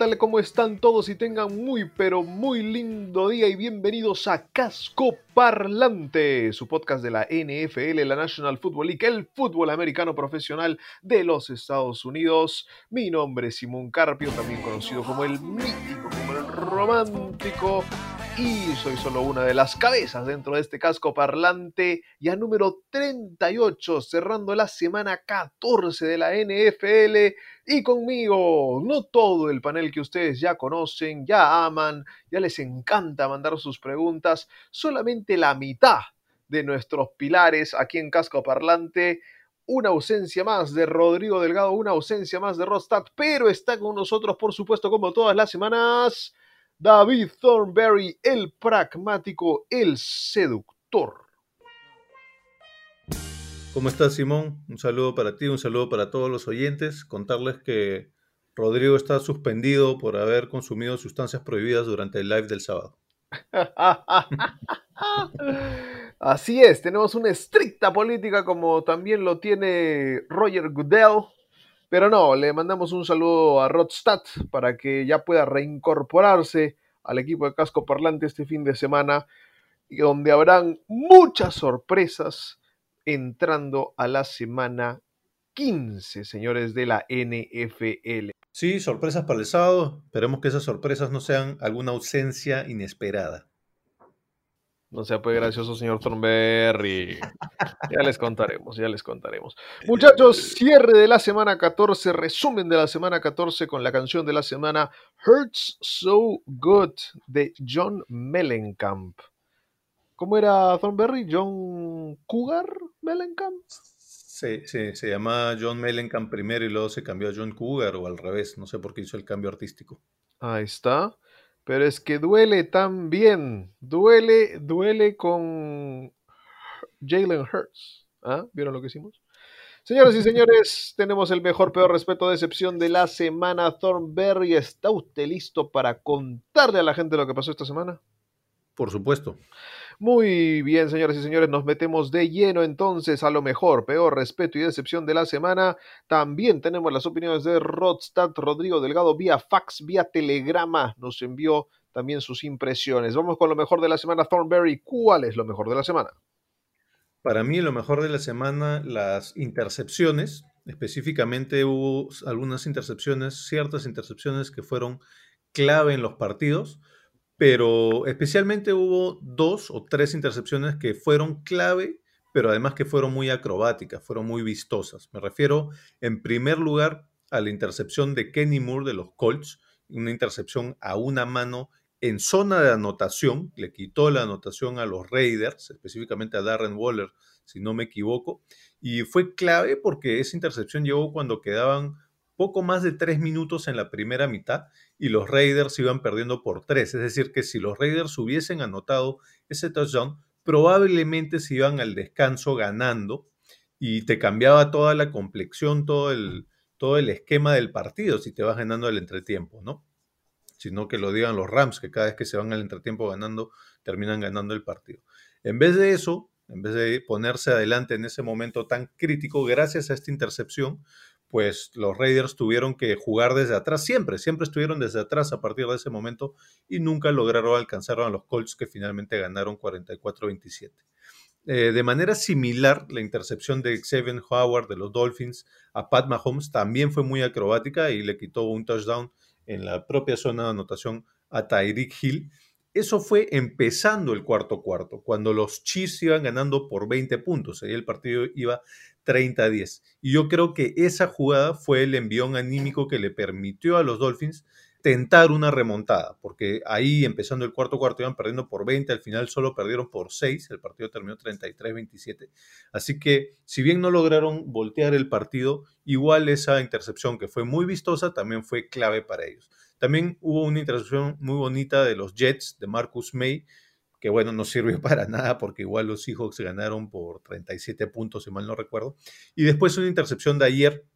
Tal? ¿Cómo están todos? Y tengan muy, pero muy lindo día y bienvenidos a Casco Parlante, su podcast de la NFL, la National Football League, el fútbol americano profesional de los Estados Unidos. Mi nombre es Simón Carpio, también conocido como el mítico, como el romántico. Y soy solo una de las cabezas dentro de este casco parlante, ya número 38, cerrando la semana 14 de la NFL. Y conmigo, no todo el panel que ustedes ya conocen, ya aman, ya les encanta mandar sus preguntas, solamente la mitad de nuestros pilares aquí en Casco Parlante. Una ausencia más de Rodrigo Delgado, una ausencia más de Rostad, pero está con nosotros, por supuesto, como todas las semanas, David Thornberry, el pragmático, el seductor. ¿Cómo estás, Simón? Un saludo para ti, un saludo para todos los oyentes. Contarles que Rodrigo está suspendido por haber consumido sustancias prohibidas durante el live del sábado. Así es, tenemos una estricta política como también lo tiene Roger Goodell. Pero no, le mandamos un saludo a Rodstad para que ya pueda reincorporarse al equipo de casco parlante este fin de semana, donde habrán muchas sorpresas entrando a la semana 15, señores de la NFL. Sí, sorpresas para el sábado. Esperemos que esas sorpresas no sean alguna ausencia inesperada. No sea pues gracioso, señor Thornberry. Ya les contaremos, ya les contaremos. Muchachos, cierre de la semana 14, resumen de la semana 14 con la canción de la semana Hurts So Good de John Mellencamp. ¿Cómo era Thornberry? ¿John Cougar Mellencamp? Se, se, se llamaba John Mellencamp primero y luego se cambió a John Cougar o al revés. No sé por qué hizo el cambio artístico. Ahí está. Pero es que duele también. Duele, duele con Jalen Hurts. ¿Ah? ¿Vieron lo que hicimos? Señoras y señores, tenemos el mejor, peor respeto, decepción de la semana. Thornberry, ¿está usted listo para contarle a la gente lo que pasó esta semana? Por supuesto. Muy bien, señoras y señores, nos metemos de lleno entonces a lo mejor, peor, respeto y decepción de la semana. También tenemos las opiniones de Rodstad Rodrigo Delgado vía fax, vía telegrama. Nos envió también sus impresiones. Vamos con lo mejor de la semana, Thornberry. ¿Cuál es lo mejor de la semana? Para mí lo mejor de la semana, las intercepciones. Específicamente hubo algunas intercepciones, ciertas intercepciones que fueron clave en los partidos pero especialmente hubo dos o tres intercepciones que fueron clave, pero además que fueron muy acrobáticas, fueron muy vistosas. Me refiero en primer lugar a la intercepción de Kenny Moore de los Colts, una intercepción a una mano en zona de anotación, le quitó la anotación a los Raiders, específicamente a Darren Waller, si no me equivoco, y fue clave porque esa intercepción llegó cuando quedaban poco más de tres minutos en la primera mitad y los Raiders iban perdiendo por tres. Es decir, que si los Raiders hubiesen anotado ese touchdown, probablemente se iban al descanso ganando y te cambiaba toda la complexión, todo el, todo el esquema del partido si te vas ganando el entretiempo, ¿no? Sino que lo digan los Rams, que cada vez que se van al entretiempo ganando, terminan ganando el partido. En vez de eso, en vez de ponerse adelante en ese momento tan crítico, gracias a esta intercepción, pues los Raiders tuvieron que jugar desde atrás, siempre, siempre estuvieron desde atrás a partir de ese momento y nunca lograron alcanzar a los Colts que finalmente ganaron 44-27. Eh, de manera similar, la intercepción de Xavier Howard de los Dolphins a Pat Mahomes también fue muy acrobática y le quitó un touchdown en la propia zona de anotación a Tyreek Hill. Eso fue empezando el cuarto cuarto, cuando los Chiefs iban ganando por 20 puntos. Ahí el partido iba 30-10. Y yo creo que esa jugada fue el envión anímico que le permitió a los Dolphins tentar una remontada, porque ahí empezando el cuarto cuarto iban perdiendo por 20, al final solo perdieron por 6, el partido terminó 33-27. Así que si bien no lograron voltear el partido, igual esa intercepción que fue muy vistosa también fue clave para ellos. También hubo una intercepción muy bonita de los Jets de Marcus May, que bueno, no sirvió para nada porque igual los Seahawks ganaron por 37 puntos, si mal no recuerdo. Y después una intercepción de ayer,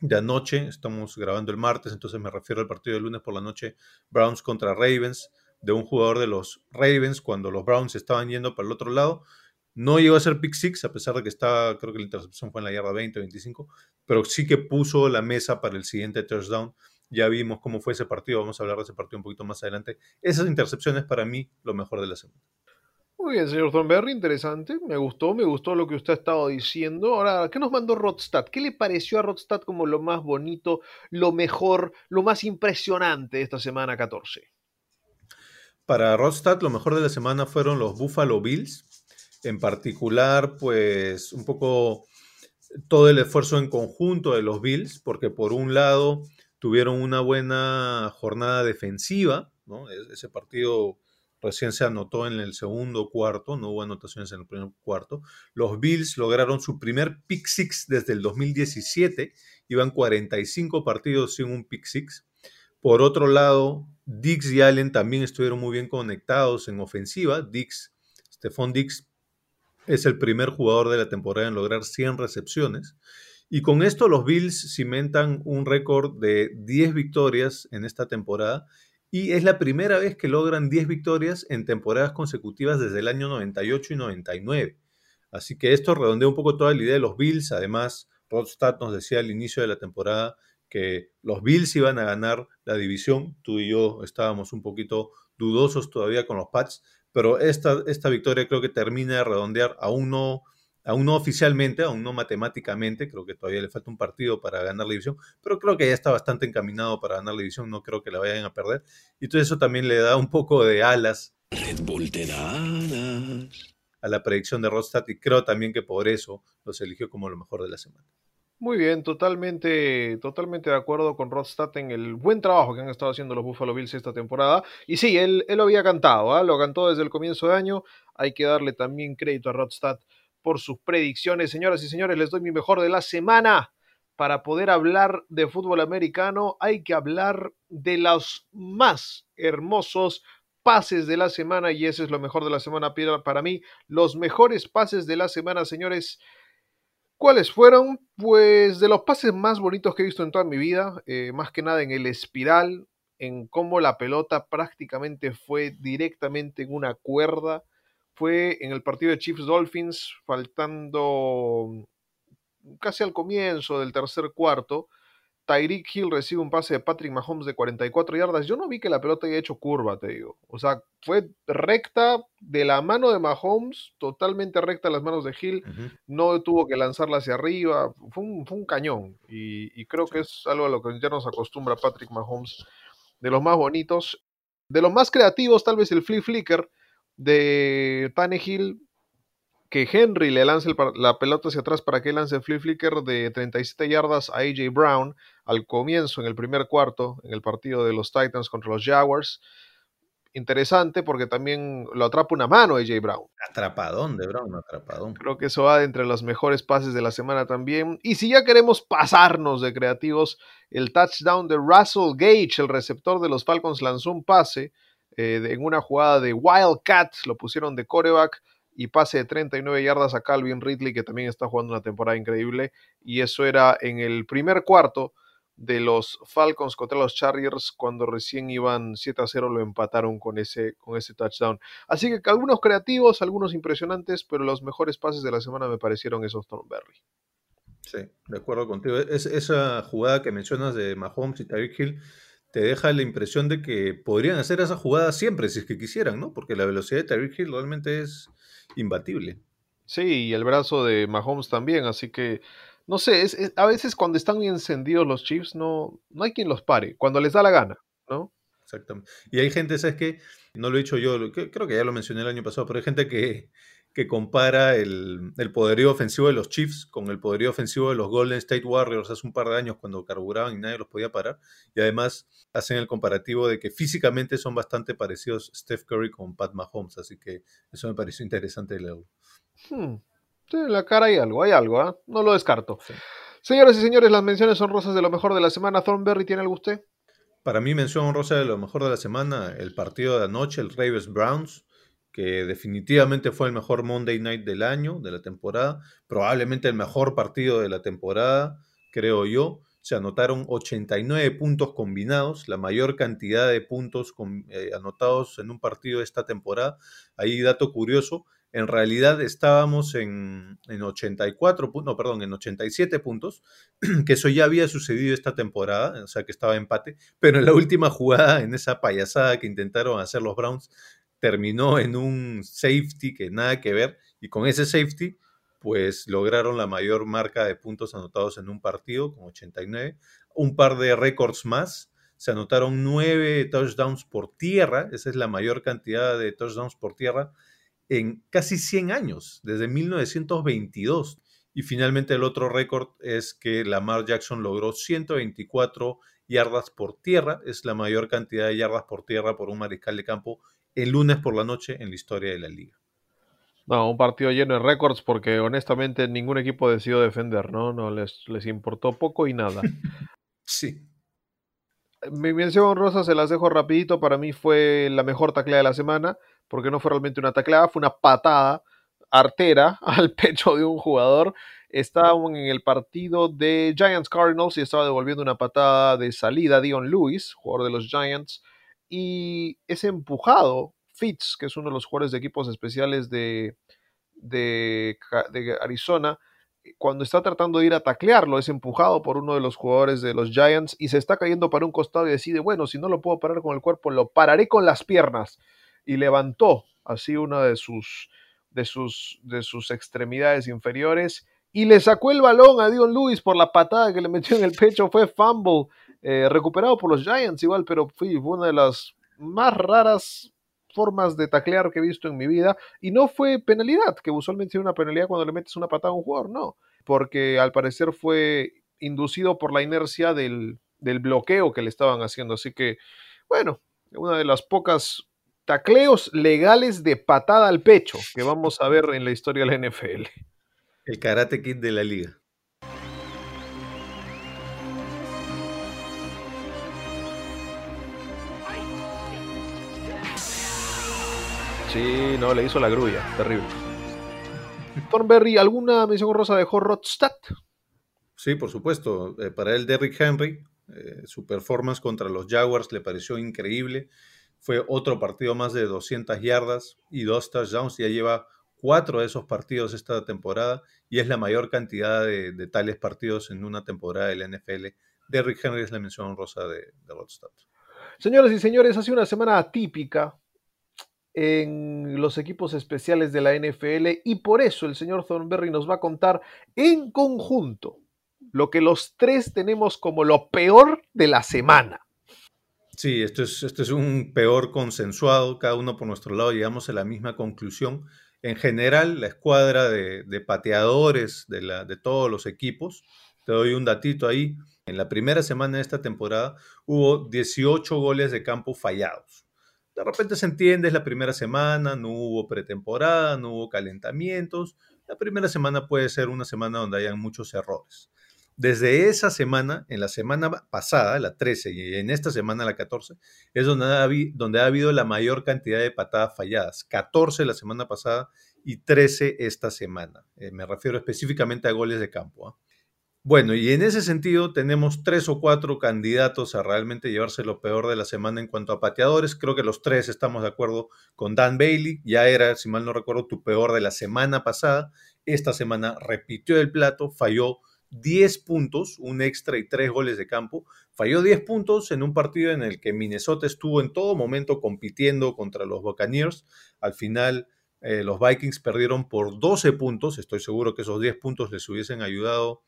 de anoche, estamos grabando el martes, entonces me refiero al partido de lunes por la noche, Browns contra Ravens, de un jugador de los Ravens cuando los Browns estaban yendo para el otro lado. No llegó a ser pick six, a pesar de que estaba, creo que la intercepción fue en la yarda 20 o 25, pero sí que puso la mesa para el siguiente touchdown. Ya vimos cómo fue ese partido, vamos a hablar de ese partido un poquito más adelante. Esas intercepciones para mí lo mejor de la semana. Muy bien, señor Thornberry, interesante. Me gustó, me gustó lo que usted ha estado diciendo. Ahora, ¿qué nos mandó Rodstad? ¿Qué le pareció a Rodstad como lo más bonito, lo mejor, lo más impresionante de esta semana 14? Para Rodstad, lo mejor de la semana fueron los Buffalo Bills. En particular, pues un poco todo el esfuerzo en conjunto de los Bills, porque por un lado tuvieron una buena jornada defensiva, ¿no? Ese partido recién se anotó en el segundo cuarto, no hubo anotaciones en el primer cuarto. Los Bills lograron su primer pick six desde el 2017, iban 45 partidos sin un pick six. Por otro lado, Dix y Allen también estuvieron muy bien conectados en ofensiva. Dix, Stephon Dix es el primer jugador de la temporada en lograr 100 recepciones. Y con esto los Bills cimentan un récord de 10 victorias en esta temporada y es la primera vez que logran 10 victorias en temporadas consecutivas desde el año 98 y 99. Así que esto redondea un poco toda la idea de los Bills. Además, Rodstad nos decía al inicio de la temporada que los Bills iban a ganar la división. Tú y yo estábamos un poquito dudosos todavía con los Pats, pero esta, esta victoria creo que termina de redondear, aún no, aún no oficialmente, aún no matemáticamente, creo que todavía le falta un partido para ganar la división, pero creo que ya está bastante encaminado para ganar la división, no creo que la vayan a perder. Y entonces eso también le da un poco de alas Red Bull te da alas. a la predicción de Rodstad y creo también que por eso los eligió como lo mejor de la semana. Muy bien, totalmente, totalmente de acuerdo con Rodstad en el buen trabajo que han estado haciendo los Buffalo Bills esta temporada. Y sí, él, él lo había cantado, ¿ah? lo cantó desde el comienzo de año. Hay que darle también crédito a Rodstad por sus predicciones. Señoras y señores, les doy mi mejor de la semana. Para poder hablar de fútbol americano hay que hablar de los más hermosos pases de la semana y ese es lo mejor de la semana para mí. Los mejores pases de la semana, señores. ¿Cuáles fueron? Pues de los pases más bonitos que he visto en toda mi vida, eh, más que nada en el espiral, en cómo la pelota prácticamente fue directamente en una cuerda. Fue en el partido de Chiefs Dolphins, faltando casi al comienzo del tercer cuarto. Tyreek Hill recibe un pase de Patrick Mahomes de 44 yardas. Yo no vi que la pelota haya hecho curva, te digo. O sea, fue recta de la mano de Mahomes, totalmente recta a las manos de Hill. No tuvo que lanzarla hacia arriba. Fue un, fue un cañón. Y, y creo que es algo a lo que ya nos acostumbra Patrick Mahomes. De los más bonitos. De los más creativos, tal vez el flip flicker de Tannehill que Henry le lance el la pelota hacia atrás para que lance el flip flicker de 37 yardas a AJ Brown al comienzo en el primer cuarto en el partido de los Titans contra los Jaguars. Interesante porque también lo atrapa una mano AJ Brown. Atrapadón de Brown, atrapadón. Creo que eso va de entre los mejores pases de la semana también. Y si ya queremos pasarnos de creativos, el touchdown de Russell Gage, el receptor de los Falcons, lanzó un pase eh, en una jugada de Wildcat, lo pusieron de coreback y pase de 39 yardas a Calvin Ridley, que también está jugando una temporada increíble. Y eso era en el primer cuarto de los Falcons contra los Chargers, cuando recién iban 7 a 0, lo empataron con ese, con ese touchdown. Así que algunos creativos, algunos impresionantes, pero los mejores pases de la semana me parecieron esos Thornberry. Sí, de acuerdo contigo. Es, esa jugada que mencionas de Mahomes y Tyreek Hill te deja la impresión de que podrían hacer esa jugada siempre si es que quisieran, ¿no? Porque la velocidad de Tyreek Hill realmente es imbatible. Sí, y el brazo de Mahomes también, así que no sé, es, es- a veces cuando están encendidos los Chiefs no, no hay quien los pare, cuando les da la gana, ¿no? Exactamente. Y hay gente, ¿sabes qué? No lo he dicho yo, creo que ya lo mencioné el año pasado, pero hay gente que, que compara el, el poderío ofensivo de los Chiefs con el poderío ofensivo de los Golden State Warriors hace un par de años cuando carburaban y nadie los podía parar. Y además hacen el comparativo de que físicamente son bastante parecidos Steph Curry con Pat Mahomes, así que eso me pareció interesante de leerlo. Hmm. Sí, en la cara hay algo, hay algo, ¿ah? No lo descarto. Sí. Señoras y señores, las menciones honrosas de lo mejor de la semana. Thornberry, ¿tiene algo usted? Para mí, mención honrosa de lo mejor de la semana, el partido de anoche, el Ravens Browns, que definitivamente fue el mejor Monday Night del año, de la temporada, probablemente el mejor partido de la temporada, creo yo. Se anotaron 89 puntos combinados, la mayor cantidad de puntos eh, anotados en un partido de esta temporada. Ahí dato curioso, en realidad estábamos en, en 84 puntos, no, perdón, en 87 puntos, que eso ya había sucedido esta temporada, o sea que estaba empate, pero en la última jugada, en esa payasada que intentaron hacer los Browns, terminó en un safety que nada que ver, y con ese safety, pues lograron la mayor marca de puntos anotados en un partido, con 89, un par de récords más, se anotaron nueve touchdowns por tierra, esa es la mayor cantidad de touchdowns por tierra en casi 100 años, desde 1922. Y finalmente el otro récord es que Lamar Jackson logró 124 yardas por tierra, es la mayor cantidad de yardas por tierra por un mariscal de campo el lunes por la noche en la historia de la liga. No, un partido lleno de récords porque honestamente ningún equipo decidió defender, ¿no? No les, les importó poco y nada. Sí, Mi mención honrosa se las dejo rapidito. Para mí fue la mejor tacleada de la semana, porque no fue realmente una tacleada, fue una patada artera al pecho de un jugador. Estaban en el partido de Giants Cardinals y estaba devolviendo una patada de salida a Dion Lewis, jugador de los Giants, y es empujado Fitz, que es uno de los jugadores de equipos especiales de, de, Arizona, cuando está tratando de ir a taclearlo, es empujado por uno de los jugadores de los Giants y se está cayendo para un costado y decide, bueno, si no lo puedo parar con el cuerpo, lo pararé con las piernas. Y levantó así una de sus, de sus, de sus extremidades inferiores y le sacó el balón a Dion Lewis por la patada que le metió en el pecho. Fue fumble, eh, recuperado por los Giants igual, pero fue, una de las más raras formas de taclear que he visto en mi vida y no fue penalidad, que usualmente es una penalidad cuando le metes una patada a un jugador, no, porque al parecer fue inducido por la inercia del, del bloqueo que le estaban haciendo, así que bueno, una de las pocas tacleos legales de patada al pecho que vamos a ver en la historia de la NFL. el karate kid de la liga. Sí, no, le hizo la grulla, terrible. Thornberry, ¿alguna mención rosa dejó Rodstad? Sí, por supuesto. Eh, para él, Derrick Henry, eh, su performance contra los Jaguars le pareció increíble. Fue otro partido más de 200 yardas y dos touchdowns. Ya lleva cuatro de esos partidos esta temporada y es la mayor cantidad de, de tales partidos en una temporada de la NFL. Derrick Henry es la mención honrosa de, de Rodstad. Señoras y señores, ha sido una semana atípica en los equipos especiales de la NFL y por eso el señor Thornberry nos va a contar en conjunto lo que los tres tenemos como lo peor de la semana. Sí, esto es, esto es un peor consensuado, cada uno por nuestro lado llegamos a la misma conclusión. En general, la escuadra de, de pateadores de, la, de todos los equipos, te doy un datito ahí, en la primera semana de esta temporada hubo 18 goles de campo fallados. De repente se entiende, es la primera semana, no hubo pretemporada, no hubo calentamientos. La primera semana puede ser una semana donde hayan muchos errores. Desde esa semana, en la semana pasada, la 13, y en esta semana, la 14, es donde ha, donde ha habido la mayor cantidad de patadas falladas. 14 la semana pasada y 13 esta semana. Eh, me refiero específicamente a goles de campo. ¿ah? Bueno, y en ese sentido tenemos tres o cuatro candidatos a realmente llevarse lo peor de la semana en cuanto a pateadores. Creo que los tres estamos de acuerdo con Dan Bailey. Ya era, si mal no recuerdo, tu peor de la semana pasada. Esta semana repitió el plato, falló 10 puntos, un extra y tres goles de campo. Falló 10 puntos en un partido en el que Minnesota estuvo en todo momento compitiendo contra los Buccaneers. Al final, eh, los Vikings perdieron por 12 puntos. Estoy seguro que esos 10 puntos les hubiesen ayudado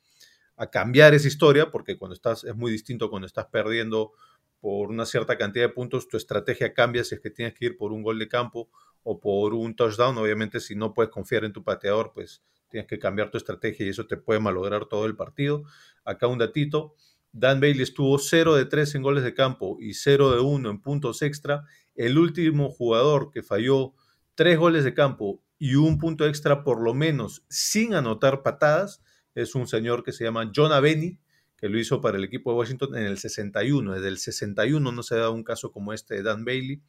a cambiar esa historia, porque cuando estás, es muy distinto cuando estás perdiendo por una cierta cantidad de puntos, tu estrategia cambia si es que tienes que ir por un gol de campo o por un touchdown. Obviamente, si no puedes confiar en tu pateador, pues tienes que cambiar tu estrategia y eso te puede malograr todo el partido. Acá un datito. Dan Bailey estuvo 0 de 3 en goles de campo y 0 de 1 en puntos extra. El último jugador que falló 3 goles de campo y un punto extra por lo menos sin anotar patadas es un señor que se llama John Aveni, que lo hizo para el equipo de Washington en el 61. Desde el 61 no se da un caso como este de Dan Bailey.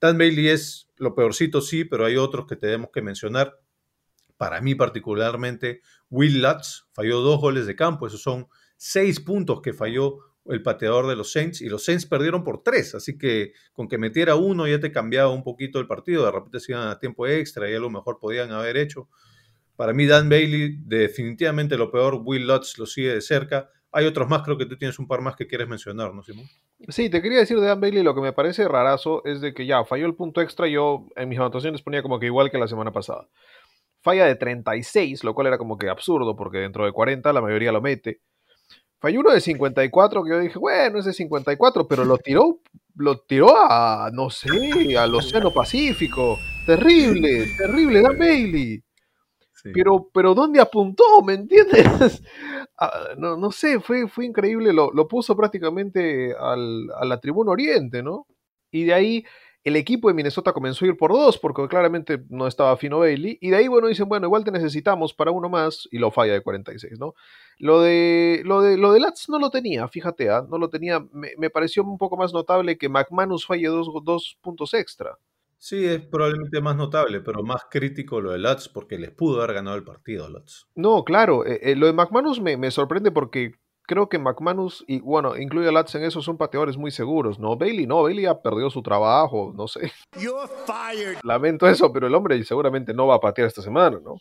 Dan Bailey es lo peorcito, sí, pero hay otros que tenemos que mencionar. Para mí particularmente, Will Lutz falló dos goles de campo. Esos son seis puntos que falló el pateador de los Saints y los Saints perdieron por tres, así que con que metiera uno ya te cambiaba un poquito el partido, de repente se iban a tiempo extra y a lo mejor podían haber hecho. Para mí Dan Bailey definitivamente lo peor, Will Lutz lo sigue de cerca. Hay otros más, creo que tú tienes un par más que quieres mencionar, ¿no, Simón? Sí, te quería decir de Dan Bailey, lo que me parece rarazo es de que ya falló el punto extra, yo en mis anotaciones ponía como que igual que la semana pasada. Falla de 36, lo cual era como que absurdo, porque dentro de 40 la mayoría lo mete. Falló uno de 54 que yo dije, bueno, es de 54, pero lo tiró, lo tiró a, no sé, al Océano Pacífico. Terrible, terrible, Dan Bailey. Pero, pero ¿dónde apuntó? ¿Me entiendes? Ah, no, no sé, fue, fue increíble. Lo, lo puso prácticamente al, a la tribuna oriente, ¿no? Y de ahí el equipo de Minnesota comenzó a ir por dos, porque claramente no estaba fino Bailey. Y de ahí, bueno, dicen, bueno, igual te necesitamos para uno más, y lo falla de 46, ¿no? Lo de, lo de, lo de Lats no lo tenía, fíjate, ¿ah? no lo tenía. Me, me pareció un poco más notable que McManus falle dos, dos puntos extra. Sí, es probablemente más notable, pero más crítico lo de Lutz porque les pudo haber ganado el partido a Lutz. No, claro, eh, eh, lo de McManus me, me sorprende porque creo que McManus, y bueno, incluye a Lats en eso, son pateadores muy seguros, ¿no? Bailey no, Bailey ya perdió su trabajo, no sé. You're fired. Lamento eso, pero el hombre seguramente no va a patear esta semana, ¿no?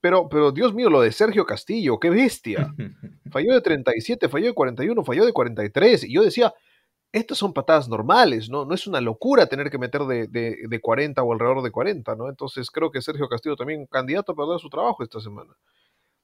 Pero, pero Dios mío, lo de Sergio Castillo, qué bestia. Falló de 37, falló de 41, falló de 43. Y yo decía, estas son patadas normales, ¿no? No es una locura tener que meter de, de, de 40 o alrededor de 40, ¿no? Entonces creo que Sergio Castillo también candidato a perder su trabajo esta semana.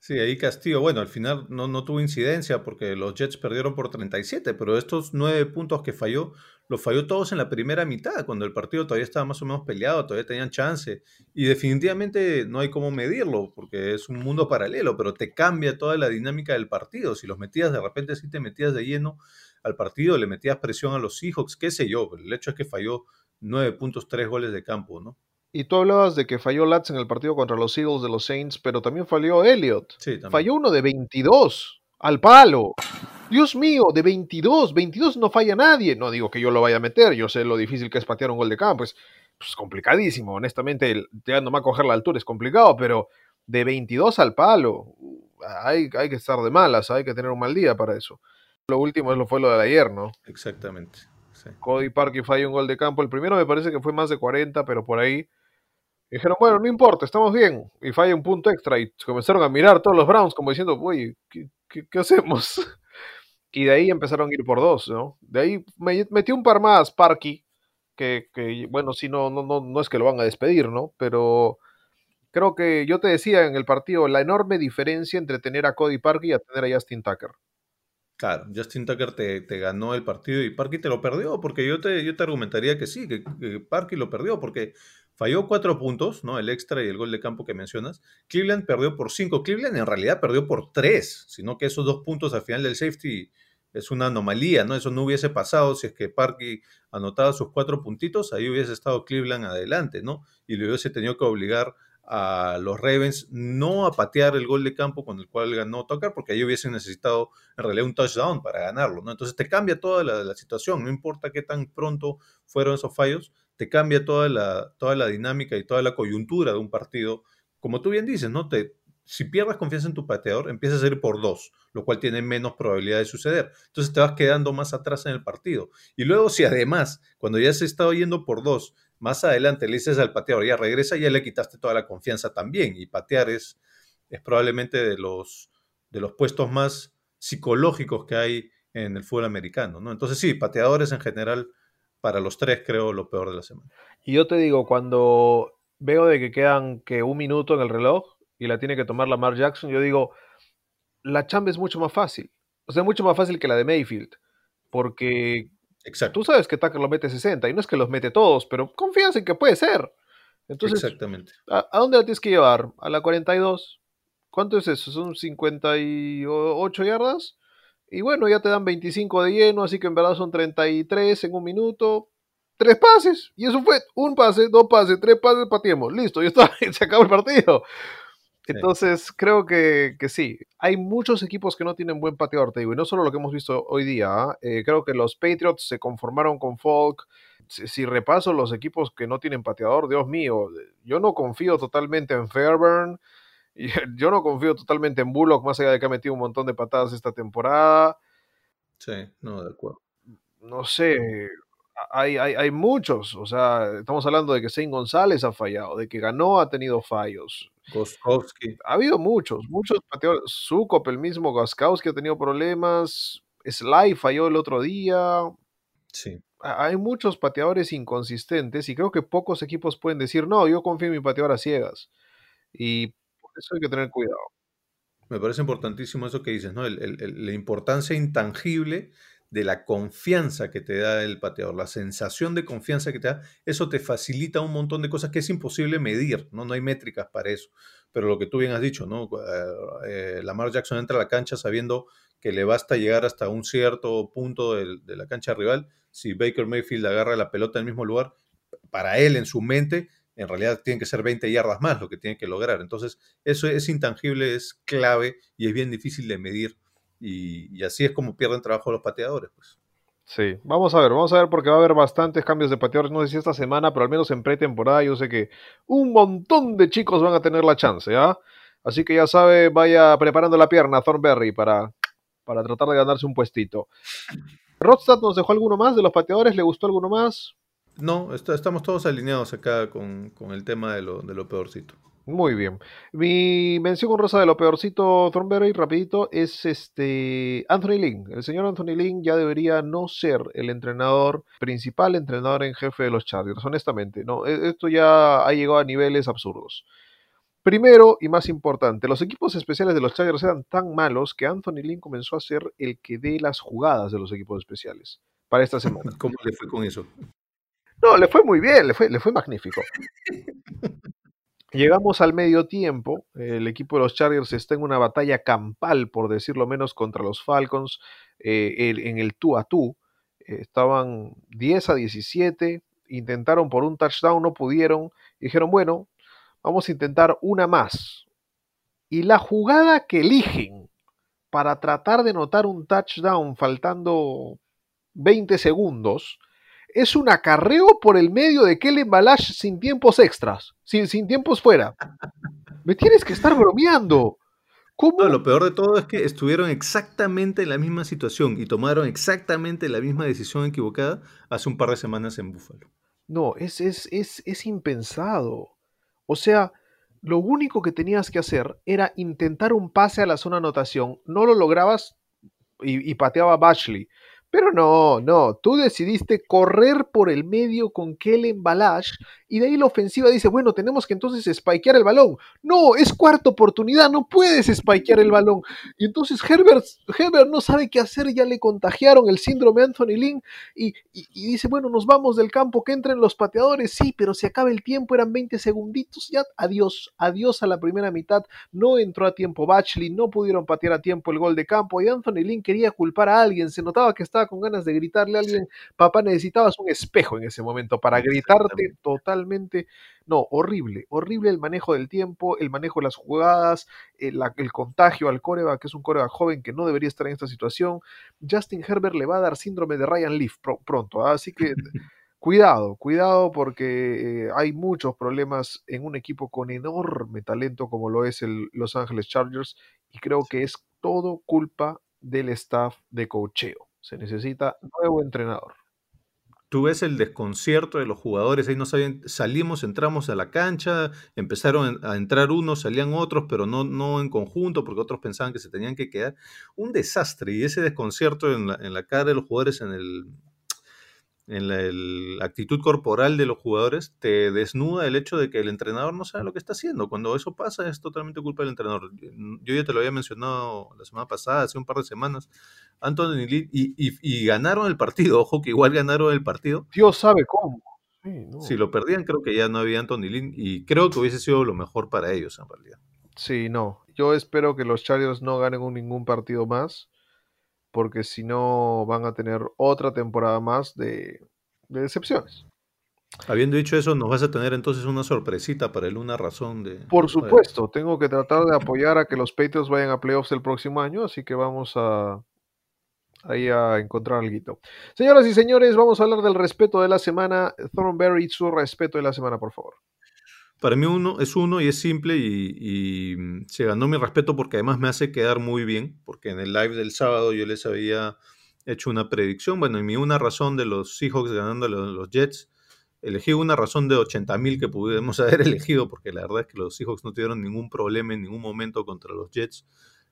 Sí, ahí Castillo, bueno, al final no, no tuvo incidencia porque los Jets perdieron por 37, pero estos nueve puntos que falló, los falló todos en la primera mitad, cuando el partido todavía estaba más o menos peleado, todavía tenían chance. Y definitivamente no hay cómo medirlo, porque es un mundo paralelo, pero te cambia toda la dinámica del partido. Si los metías de repente, si te metías de lleno al partido, le metías presión a los Seahawks, qué sé yo, pero el hecho es que falló nueve puntos, tres goles de campo, ¿no? Y tú hablabas de que falló Lats en el partido contra los Eagles de los Saints, pero también falló Elliott. Sí, también. Falló uno de 22 al palo. Dios mío, de 22, 22 no falla nadie. No digo que yo lo vaya a meter, yo sé lo difícil que es patear un gol de campo, es pues, complicadísimo, honestamente, llegándome a coger la altura es complicado, pero de 22 al palo, hay, hay que estar de malas, hay que tener un mal día para eso. Lo último es lo fue lo de ayer, ¿no? Exactamente. sí. Cody Parkey falla un gol de campo. El primero me parece que fue más de 40, pero por ahí dijeron, bueno, no importa, estamos bien. Y falla un punto extra y comenzaron a mirar todos los Browns como diciendo, uy, ¿qué, qué- qué hacemos? Y de ahí empezaron a ir por dos, ¿no? De ahí me- metió un par más Parkey, que, que, bueno, sí, no, no, no, no es que lo van a despedir, ¿no? Pero creo que yo te decía en el partido la enorme diferencia entre tener a Cody Parkey y a tener a Justin Tucker. Claro, Justin Tucker te, te ganó el partido y Parky te lo perdió, porque yo te, yo te argumentaría que sí, que, Parky lo perdió, porque falló cuatro puntos, ¿no? El extra y el gol de campo que mencionas. Cleveland perdió por cinco. Cleveland en realidad perdió por tres, sino que esos dos puntos al final del safety es una anomalía, ¿no? Eso no hubiese pasado si es que Parky anotaba sus cuatro puntitos, ahí hubiese estado Cleveland adelante, ¿no? Y le hubiese tenido que obligar a los Ravens no a patear el gol de campo con el cual ganó Tucker, porque ahí hubiesen necesitado en realidad un touchdown para ganarlo, ¿no? Entonces te cambia toda la, situación, no importa qué tan pronto fueron esos fallos, te cambia toda la, toda la dinámica y toda la coyuntura de un partido. Como tú bien dices, ¿no? Te, si pierdes confianza en tu pateador, empiezas a ir por dos, lo cual tiene menos probabilidad de suceder. Entonces te vas quedando más atrás en el partido. Y luego, si además, cuando ya se está yendo por dos, más adelante le dices al pateador, ya regresa, ya le quitaste toda la confianza también. Y patear es, es probablemente de los, de los puestos más psicológicos que hay en el fútbol americano, ¿no? Entonces sí, pateadores en general, para los tres creo lo peor de la semana. Y yo te digo, cuando veo de que quedan que un minuto en el reloj y la tiene que tomar Lamar Jackson, yo digo, la chamba es mucho más fácil. O sea, mucho más fácil que la de Mayfield. Porque Exacto. tú sabes que Tucker lo mete 60 y no es que los mete todos, pero confías en que puede ser. Entonces, Exactamente. ¿a, a dónde la tienes que llevar? ¿A la 42? ¿Cuánto es eso? ¿Son 58 yardas? Y bueno, ya te dan 25 de lleno, así que en verdad son 33 en un minuto. Tres pases. Y eso fue un pase, dos pases, tres pases, pateemos. Listo, ya está, se acabó el partido. Sí. Entonces, creo que, que sí. Hay muchos equipos que no tienen buen pateador, te digo, y no solo lo que hemos visto hoy día. ¿ah? Eh, creo que los Patriots se conformaron con Falk. Si, si repaso los equipos que no tienen pateador, Dios mío, yo no confío totalmente en Fairburn. Yo no confío totalmente en Bullock, más allá de que ha metido un montón de patadas esta temporada. Sí, no, de acuerdo. No sé, hay, hay, hay muchos. O sea, estamos hablando de que Zane González ha fallado, de que ganó ha tenido fallos. Gostkowski. Ha habido muchos, muchos pateadores. Sukop, el mismo Gaskowski ha tenido problemas. Sly falló el otro día. Sí. Ha- Hay muchos pateadores inconsistentes y creo que pocos equipos pueden decir, no, yo confío en mi pateador a ciegas. Y por eso hay que tener cuidado. Me parece importantísimo eso que dices, ¿no? El- el- el- la importancia intangible de la confianza que te da el pateador, la sensación de confianza que te da, eso te facilita un montón de cosas que es imposible medir, ¿no? No hay métricas para eso. Pero lo que tú bien has dicho, ¿no? Eh, eh, Lamar Jackson entra a la cancha sabiendo que le basta llegar hasta un cierto punto del- de, la cancha rival. Si Baker Mayfield agarra la pelota en el mismo lugar, para él, en su mente, en realidad tienen que ser 20 yardas más lo que tiene que lograr. Entonces, eso es intangible, es clave y es bien difícil de medir. Y, y así es como pierden trabajo los pateadores. Pues. Sí, vamos a ver, vamos a ver porque va a haber bastantes cambios de pateadores, no sé si esta semana, pero al menos en pretemporada yo sé que un montón de chicos van a tener la chance, ¿ah? Así que ya sabe, vaya preparando la pierna Thornberry para, para tratar de ganarse un puestito. Rodstad nos dejó alguno más de los pateadores, ¿le gustó alguno más? No, está- estamos todos alineados acá con, con el tema de lo, de lo peorcito. Muy bien. Mi mención honrosa de lo peorcito, Thornberry, rapidito, es este Anthony Lynn. El señor Anthony Lynn ya debería no ser el entrenador principal, entrenador en jefe de los Chargers, honestamente. No, E- esto ya ha llegado a niveles absurdos. Primero y más importante, los equipos especiales de los Chargers eran tan malos que Anthony Lynn comenzó a ser el que dé las jugadas de los equipos especiales para esta semana. ¿Cómo le fue con eso? No, le fue muy bien, le fue, le fue magnífico. Llegamos al medio tiempo, el equipo de los Chargers está en una batalla campal, por decirlo menos, contra los Falcons eh, en el tú a tú. Estaban 10 a 17, intentaron por un touchdown, no pudieron, dijeron, bueno, vamos a intentar una más. Y la jugada que eligen para tratar de notar un touchdown faltando 20 segundos es un acarreo por el medio de Kellen Balash sin tiempos extras, sin, sin tiempos fuera. Me tienes que estar bromeando. ¿Cómo? No, lo peor de todo es que estuvieron exactamente en la misma situación y tomaron exactamente la misma decisión equivocada hace un par de semanas en Buffalo. No, es, es, es, es impensado. O sea, lo único que tenías que hacer era intentar un pase a la zona anotación. No lo lograbas y, y pateaba Bashley. Pero no, no, tú decidiste correr por el medio con Kellen Balash y de ahí la ofensiva dice, bueno, tenemos que entonces spikear el balón. No, es cuarta oportunidad, no puedes spikear el balón. Y entonces Herbert, Herbert no sabe qué hacer, ya le contagiaron el síndrome Anthony Lynn y, y- dice, bueno, nos vamos del campo, que entren los pateadores, sí, pero se acaba el tiempo, eran 20 segunditos, ya adiós, adiós a la primera mitad, no entró a tiempo Batchley, no pudieron patear a tiempo el gol de campo y Anthony Lynn quería culpar a alguien, se notaba que estaba con ganas de gritarle a alguien, papá, necesitabas un espejo en ese momento para gritarte totalmente, no, horrible, horrible el manejo del tiempo, el manejo de las jugadas, el, contagio al coreback, que es un coreback joven que no debería estar en esta situación, Justin Herbert le va a dar síndrome de Ryan Leaf pro- pronto, ¿ah? así que cuidado, cuidado porque eh, hay muchos problemas en un equipo con enorme talento como lo es el Los Angeles Chargers y creo que es todo culpa del staff de cocheo. Se necesita nuevo entrenador. Tú ves el desconcierto de los jugadores, ahí no sabían, salimos, entramos a la cancha, empezaron a entrar unos, salían otros, pero no, no en conjunto, porque otros pensaban que se tenían que quedar. Un desastre, y ese desconcierto en la, en la cara de los jugadores, en el en la el- actitud corporal de los jugadores, te desnuda el hecho de que el entrenador no sabe lo que está haciendo. Cuando eso pasa es totalmente culpa del entrenador. Yo ya te lo había mencionado la semana pasada, hace un par de semanas. Anthony Lee, y, y- y ganaron el partido, ojo que igual ganaron el partido, Dios sabe cómo. Sí, no. Si lo perdían, creo que ya no había Anthony Lynn y creo que hubiese sido lo mejor para ellos en realidad. Sí, no. Yo espero que los Chargers no ganen un- ningún partido más, porque si no van a tener otra temporada más de, de decepciones. Habiendo dicho eso, nos vas a tener entonces una sorpresita para el una razón de. Por supuesto, tengo que tratar de apoyar a que los Patriots vayan a playoffs el próximo año, así que vamos a ahí a encontrar algo. Señoras y señores, vamos a hablar del respeto de la semana. Thornberry, su respeto de la semana, por favor. Para mí uno es uno y es simple y, y, mm, se ganó mi respeto porque además me hace quedar muy bien, porque en el live del sábado yo les había hecho una predicción, bueno, y mi una razón de los Seahawks ganando a los, Jets, elegí una razón de 80 mil que pudimos haber elegido, porque la verdad es que los Seahawks no tuvieron ningún problema en ningún momento contra los Jets,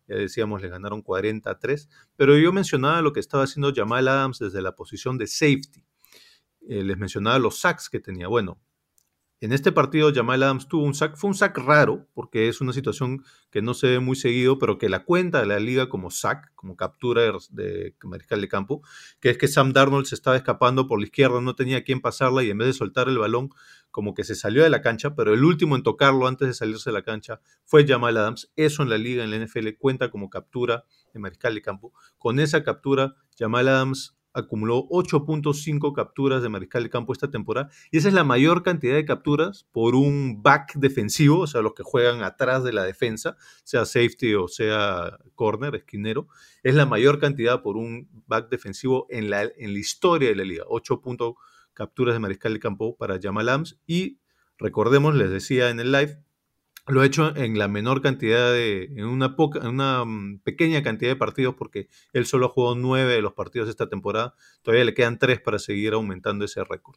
ya decíamos, les ganaron 43, pero yo mencionaba lo que estaba haciendo Jamal Adams desde la posición de safety, Eh, les mencionaba los sacks que tenía, bueno, en este partido Jamal Adams tuvo un sack, fue un sack raro, porque es una situación que no se ve muy seguido, pero que la cuenta de la liga como sack, como captura de, mariscal de campo, que es que Sam Darnold se estaba escapando por la izquierda, no tenía quien pasarla y en vez de soltar el balón, como que se salió de la cancha, pero el último en tocarlo antes de salirse de la cancha fue Jamal Adams. Eso en la liga, en la NFL, cuenta como captura de mariscal de campo. Con esa captura, Jamal Adams acumuló 8.5 capturas de mariscal de campo esta temporada y esa es la mayor cantidad de capturas por un back defensivo, o sea, los que juegan atrás de la defensa, sea safety o sea corner, esquinero, es la mayor cantidad por un back defensivo en la, en la historia de la liga. 8 puntos capturas de mariscal de campo para Jamal Adams y recordemos, les decía en el live, lo ha hecho en la menor cantidad de, en una poca, en una mm, pequeña cantidad de partidos, porque él solo ha jugado nueve de los partidos esta temporada. Todavía le quedan tres para seguir aumentando ese récord.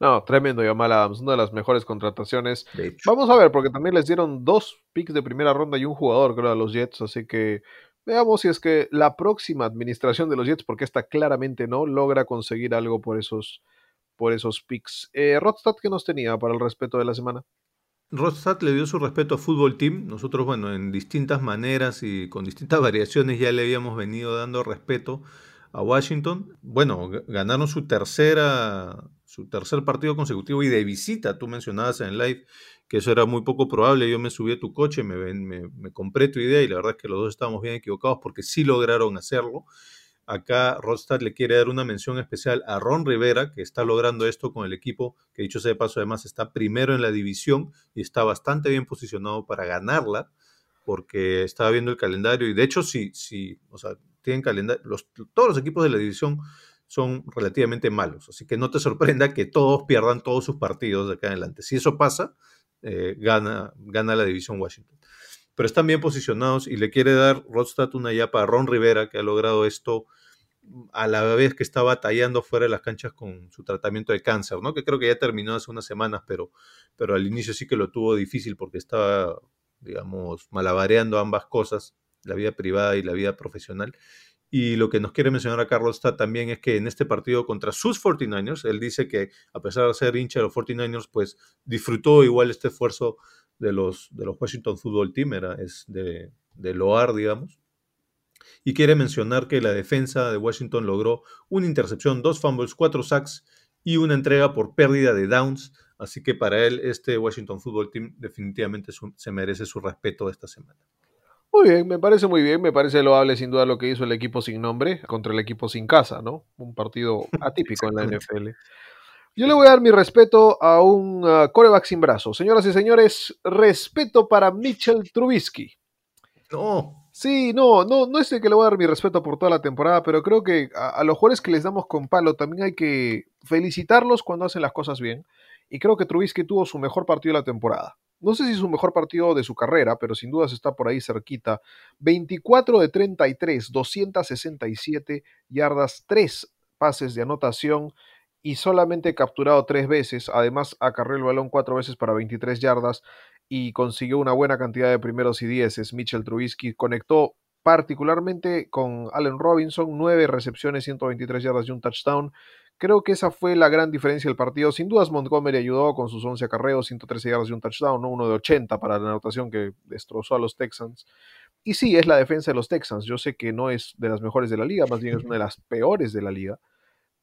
No, tremendo Jamal Adams, una de las mejores contrataciones. Vamos a ver, porque también les dieron dos picks de primera ronda y un jugador, creo, a los Jets, así que veamos si es que la próxima administración de los Jets, porque esta claramente no, logra conseguir algo por esos, por esos picks. Eh, Rodstad, ¿qué nos tenía para el respeto de la semana? Rostad le dio su respeto a Fútbol Team. Nosotros, bueno, en distintas maneras y con distintas variaciones ya le habíamos venido dando respeto a Washington. Bueno, ganaron su tercera, su tercer partido consecutivo y de visita. Tú mencionabas en live que eso era muy poco probable. Yo me subí a tu coche, me, me compré tu idea y la verdad es que los dos estábamos bien equivocados porque sí lograron hacerlo. Acá Rodstad le quiere dar una mención especial a Ron Rivera, que está logrando esto con el equipo, que dicho sea de paso, además está primero en la división y está bastante bien posicionado para ganarla, porque estaba viendo el calendario y de hecho, si, si o sea, tienen calendario, todos los equipos de la división son relativamente malos, así que no te sorprenda que todos pierdan todos sus partidos de acá adelante. Si eso pasa, eh, gana, gana la división Washington pero están bien posicionados y le quiere dar Rodstad una yapa a Ron Rivera, que ha logrado esto a la vez que está batallando fuera de las canchas con su tratamiento de cáncer, ¿no? Que creo que ya terminó hace unas semanas, pero, pero al inicio sí que lo tuvo difícil porque estaba, digamos, malabareando ambas cosas, la vida privada y la vida profesional. Y lo que nos quiere mencionar a Carlos está también es que en este partido contra sus 49ers, él dice que a pesar de ser hincha de los 49ers, pues disfrutó igual este esfuerzo de los, de los Washington Football Team, era, es de, de loar, digamos. Y quiere mencionar que la defensa de Washington logró una intercepción, dos fumbles, cuatro sacks y una entrega por pérdida de downs. Así que para él, este Washington Football Team definitivamente su- se merece su respeto esta semana. Muy bien, me parece muy bien, me parece loable sin duda lo que hizo el equipo sin nombre contra el equipo sin casa, ¿no? Un partido atípico en la NFL. Yo le voy a dar mi respeto a un uh, coreback sin brazos. Señoras y señores, respeto para Mitchell Trubisky. No, Sí, no, no, no es de que le voy a dar mi respeto por toda la temporada, pero creo que a, a los jugadores que les damos con palo también hay que felicitarlos cuando hacen las cosas bien. Y creo que Trubisky tuvo su mejor partido de la temporada. No sé si su mejor partido de su carrera, pero sin dudas está por ahí cerquita. 24 de 33, 267 yardas, 3 pases de anotación y solamente capturado 3 veces. Además, acarreó el balón 4 veces para 23 yardas y consiguió una buena cantidad de primeros y dieces. Mitchell Trubisky conectó particularmente con Allen Robinson, 9 recepciones, 123 yardas y un touchdown. Creo que esa fue la gran diferencia del partido. Sin dudas, Montgomery ayudó con sus 11 acarreos, 113 yardas y un touchdown, ¿no? uno de 80 para la anotación que destrozó a los Texans. Y sí, es la defensa de los Texans. Yo sé que no es de las mejores de la liga, más bien es una de las peores de la liga.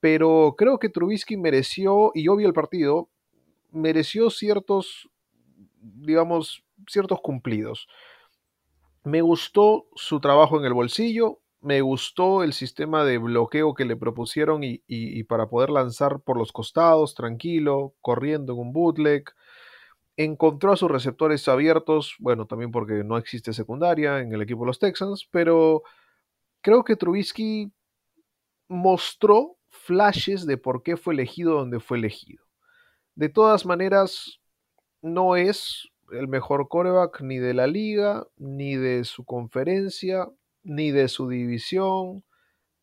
Pero creo que Trubisky mereció, y yo vi el partido, mereció ciertos, digamos, ciertos cumplidos. Me gustó su trabajo en el bolsillo, me gustó el sistema de bloqueo que le propusieron y, y- y para poder lanzar por los costados, tranquilo, corriendo en un bootleg. Encontró a sus receptores abiertos, bueno, también porque no existe secundaria en el equipo de los Texans, pero creo que Trubisky mostró flashes de por qué fue elegido donde fue elegido. De todas maneras, no es el mejor coreback ni de la liga, ni de su conferencia, ni de su división,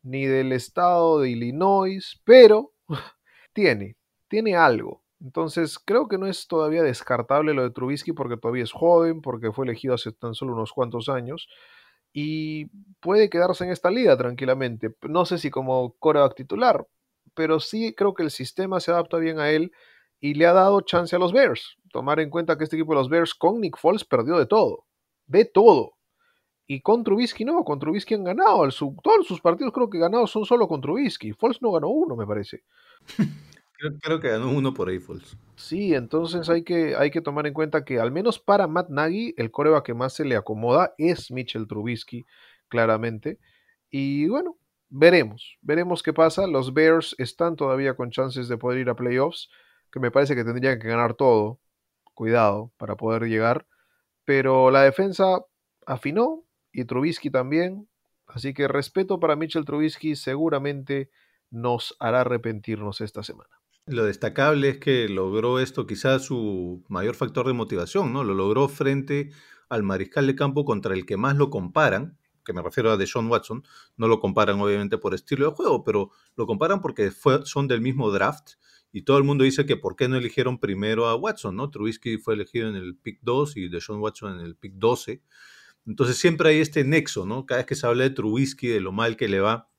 ni del estado de Illinois, pero tiene, tiene algo. Entonces creo que no es todavía descartable lo de Trubisky porque todavía es joven, porque fue elegido hace tan solo unos cuantos años y puede quedarse en esta liga tranquilamente. No sé si como coreback titular, pero sí creo que el sistema se adapta bien a él y le ha dado chance a los Bears. Tomar en cuenta que este equipo de los Bears con Nick Foles perdió de todo, de todo. Y con Trubisky no, con Trubisky han ganado. El todos sus partidos creo que ganados son solo con Trubisky. Foles no ganó uno, me parece. Creo, que ganó uno por ahí, Foles. Sí, entonces hay que, hay que tomar en cuenta que al menos para Matt Nagy, el coreback que más se le acomoda es Mitchell Trubisky, claramente. Y bueno, veremos, veremos qué pasa. Los Bears están todavía con chances de poder ir a playoffs, que me parece que tendrían que ganar todo, cuidado, para poder llegar. Pero la defensa afinó y Trubisky también. Así que respeto para Mitchell Trubisky, seguramente nos hará arrepentirnos esta semana. Lo destacable es que logró esto, quizás su mayor factor de motivación, ¿no? Lo logró frente al mariscal de campo contra el que más lo comparan, que me refiero a Deshaun Watson. No lo comparan obviamente por estilo de juego, pero lo comparan porque son del mismo draft y todo el mundo dice que por qué no eligieron primero a Watson, ¿no? Trubisky fue elegido en el pick 2 y Deshaun Watson en el pick 12. Entonces siempre hay este nexo, ¿no? Cada vez que se habla de Trubisky, de lo mal que le va,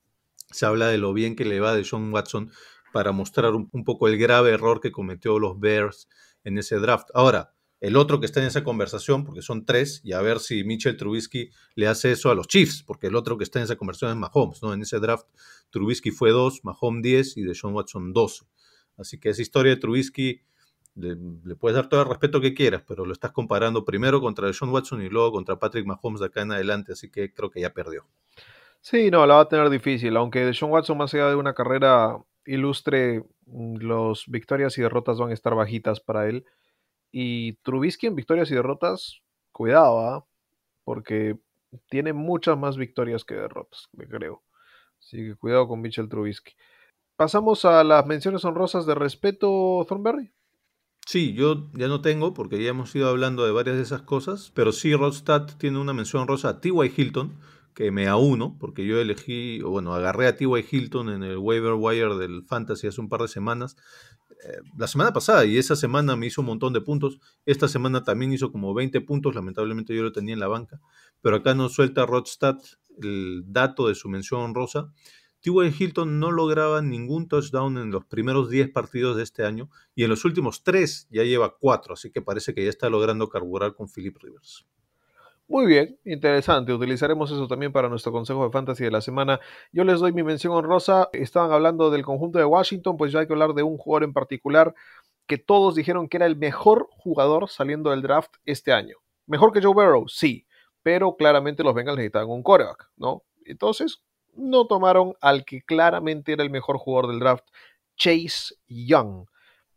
se habla de lo bien que le va de Sean Watson para mostrar un, poco el grave error que cometió los Bears en ese draft. Ahora, el otro que está en esa conversación, porque son tres, y a ver si Mitchell Trubisky le hace eso a los Chiefs, porque el otro que está en esa conversación es Mahomes, ¿no? En ese draft, Trubisky fue 2, Mahomes 10 y Deshaun Watson 12. Así que esa historia de Trubisky le, le puedes dar todo el respeto que quieras, pero lo estás comparando primero contra Deshaun Watson y luego contra Patrick Mahomes de acá en adelante, así que creo que ya perdió. Sí, no, la va a tener difícil, aunque Deshaun Watson, más allá de una carrera ilustre, mm, los victorias y derrotas van a estar bajitas para él. Y Trubisky en victorias y derrotas, cuidado, ¿ah? Porque tiene muchas más victorias que derrotas, me creo. Así que cuidado con Mitchell Trubisky. Pasamos a las menciones honrosas de respeto, Thornberry. Sí, yo ya no tengo porque ya hemos ido hablando de varias de esas cosas, pero sí Rodstad tiene una mención rosa a T.Y. Hilton, que me auno, porque yo elegí, bueno, agarré a T.Y. Hilton en el waiver wire del Fantasy hace un par de semanas, eh, la semana pasada, y esa semana me hizo un montón de puntos, esta semana también hizo como 20 puntos, lamentablemente yo lo tenía en la banca, pero acá nos suelta Rodstad el dato de su mención honrosa. T.Y. Hilton no lograba ningún touchdown en los primeros 10 partidos de este año y en los últimos 3 ya lleva 4, así que parece que ya está logrando carburar con Philip Rivers. Muy bien, interesante. Utilizaremos eso también para nuestro consejo de fantasy de la semana. Yo les doy mi mención honrosa. Estaban hablando del conjunto de Washington, pues ya hay que hablar de un jugador en particular que todos dijeron que era el mejor jugador saliendo del draft este año. Mejor que Joe Burrow, sí, pero claramente los Bengals necesitaban un coreback, ¿no? Entonces, no tomaron al que claramente era el mejor jugador del draft, Chase Young,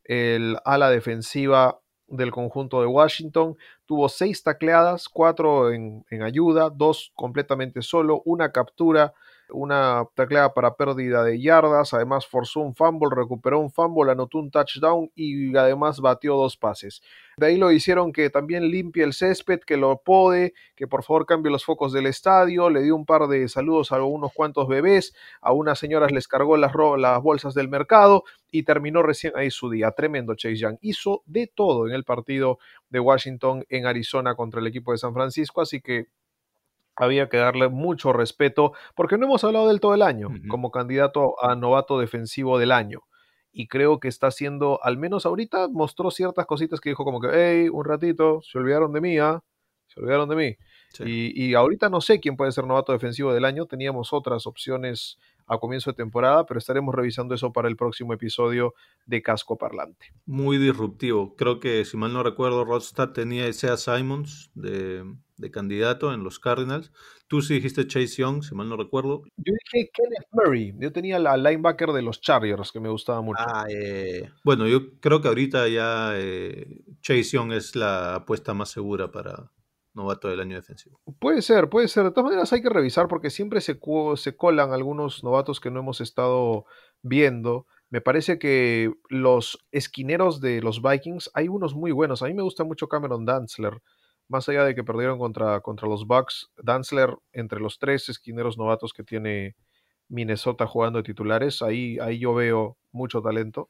el ala defensiva del conjunto de Washington. Tuvo seis tacleadas, cuatro en, en ayuda, dos completamente solo, una captura, una tacleada para pérdida de yardas, además forzó un fumble, recuperó un fumble, anotó un touchdown y además batió dos pases. De ahí lo hicieron que también limpie el césped, que lo pode, que por favor cambie los focos del estadio, le dio un par de saludos a unos cuantos bebés, a unas señoras les cargó las, bolsas del mercado y terminó recién ahí su día. Tremendo Chase Young. Hizo de todo en el partido de Washington en Arizona contra el equipo de San Francisco, así que había que darle mucho respeto, porque no hemos hablado del todo el año como candidato a novato defensivo del año. Y creo que está haciendo, al menos ahorita, mostró ciertas cositas que dijo como que, hey, un ratito, se olvidaron de mí, ¿ah? Se olvidaron de mí. Sí. Y, y ahorita no sé quién puede ser novato defensivo del año. Teníamos otras opciones a comienzo de temporada, pero estaremos revisando eso para el próximo episodio de Casco Parlante. Muy disruptivo. Creo que, si mal no recuerdo, Rodstad tenía ese a Simons de, de candidato en los Cardinals. Tú sí dijiste Chase Young, si mal no recuerdo. Yo dije Kenneth Murray, yo tenía la linebacker de los Chargers que me gustaba mucho. Ah, eh, bueno, yo creo que ahorita ya eh, Chase Young es la apuesta más segura para novato del año defensivo. Puede ser, puede ser. De todas maneras hay que revisar porque siempre se, se colan algunos novatos que no hemos estado viendo. Me parece que los esquineros de los Vikings, hay unos muy buenos. A mí me gusta mucho Cameron Dantzler. Más allá de que perdieron contra, contra los Bucks, Dantzler, entre los tres esquineros novatos que tiene Minnesota jugando de titulares, ahí, ahí yo veo mucho talento.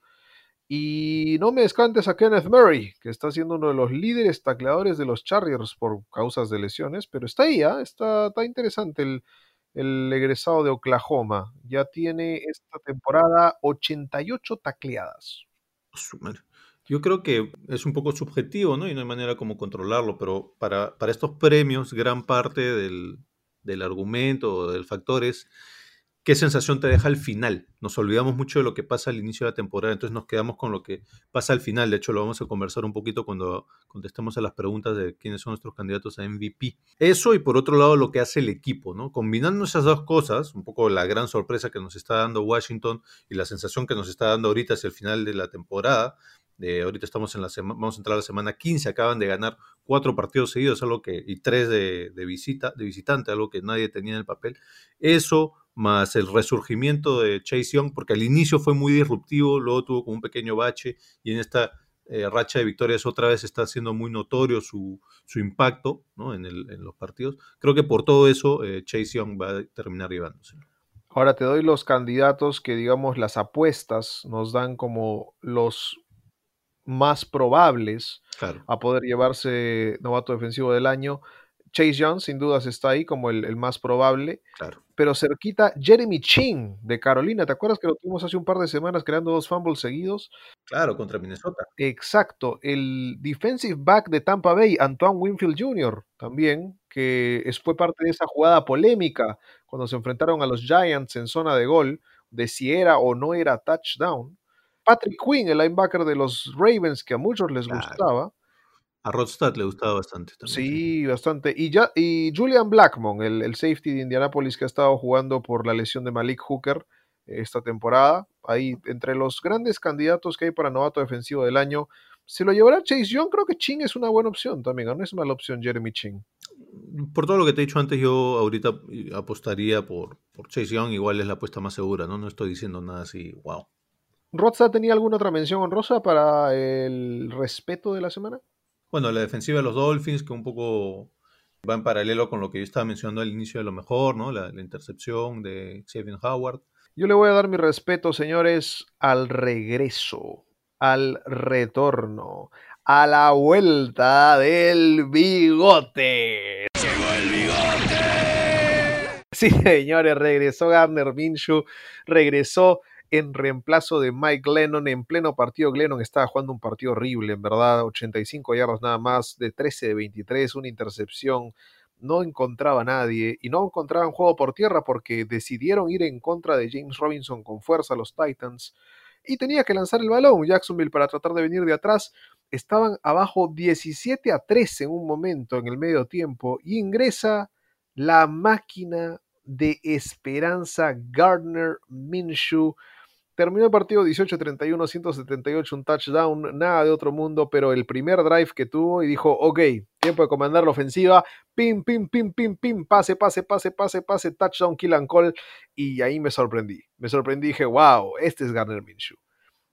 Y no me descantes a Kenneth Murray, que está siendo uno de los líderes tacleadores de los Chargers por causas de lesiones, pero está ahí, ¿ah? está, está interesante el, el egresado de Oklahoma. Ya tiene esta temporada 88 tacleadas. Yo creo que es un poco subjetivo, ¿no? Y no hay manera como controlarlo, pero para, para estos premios, gran parte del, del argumento o del factor es qué sensación te deja al final. Nos olvidamos mucho de lo que pasa al inicio de la temporada, entonces nos quedamos con lo que pasa al final. De hecho, lo vamos a conversar un poquito cuando contestemos a las preguntas de quiénes son nuestros candidatos a MVP. Eso y por otro lado lo que hace el equipo, ¿no? Combinando esas dos cosas, un poco la gran sorpresa que nos está dando Washington y la sensación que nos está dando ahorita hacia el final de la temporada, de ahorita estamos en la semana, vamos a entrar a la semana 15, acaban de ganar cuatro partidos seguidos, algo que, y tres de, de visita, de visitante, algo que nadie tenía en el papel. Eso más el resurgimiento de Chase Young, porque al inicio fue muy disruptivo, luego tuvo como un pequeño bache y en esta eh, racha de victorias otra vez está siendo muy notorio su, su impacto ¿no? en, los partidos. Creo que por todo eso eh, Chase Young va a terminar llevándose. Ahora te doy los candidatos que, digamos, las apuestas nos dan como los más probables Claro. a poder llevarse novato defensivo del año. Chase Young, sin dudas, está ahí como el, el más probable. Claro. Pero cerquita, Jeremy Chin de Carolina. ¿Te acuerdas que lo tuvimos hace un par de semanas creando dos fumbles seguidos? Claro, contra Minnesota. Exacto. El defensive back de Tampa Bay, Antoine Winfield Jr., también, que es- fue parte de esa jugada polémica cuando se enfrentaron a los Giants en zona de gol, de si era o no era touchdown. Patrick Quinn, el linebacker de los Ravens, que a muchos les Claro. gustaba. A Rodstad le gustaba bastante también. Sí, bastante. Y, ya, y Julian Blackmon, el, el safety de Indianapolis que ha estado jugando por la lesión de Malik Hooker eh, esta temporada. Ahí, entre los grandes candidatos que hay para novato defensivo del año, se lo llevará Chase Young. Creo que Ching es una buena opción también. No es mala opción Jeremy Ching. Por todo lo que te he dicho antes, yo ahorita apostaría por, por Chase Young, igual es la apuesta más segura, ¿no? No estoy diciendo nada así, wow. ¿Rodstad tenía alguna otra mención honrosa para el respeto de la semana? Bueno, la defensiva de los Dolphins, que un poco va en paralelo con lo que yo estaba mencionando al inicio de lo mejor, ¿no? La, la intercepción de Xavier Howard. Yo le voy a dar mi respeto, señores, al regreso, al retorno, a la vuelta del bigote. Sí, señores, regresó Gardner Minshew, regresó en reemplazo de Mike Glennon en pleno partido. Glennon estaba jugando un partido horrible, en verdad, 85 yardas nada más, de 13 de 23, una intercepción. No encontraba a nadie y no encontraban juego por tierra porque decidieron ir en contra de James Robinson con fuerza los Titans y tenía que lanzar el balón Jacksonville para tratar de venir de atrás. Estaban abajo 17 a 13 en un momento en el medio tiempo y ingresa la máquina de esperanza Gardner Minshew. Terminó el partido 18-31, 178, un touchdown, nada de otro mundo, pero el primer drive que tuvo y dijo, ok, tiempo de comandar la ofensiva, pim, pim, pim, pim, pim, pase, pase, pase, pase, pase, touchdown, kill and call, y ahí me sorprendí. Me sorprendí, dije, wow, este es Gardner Minshew.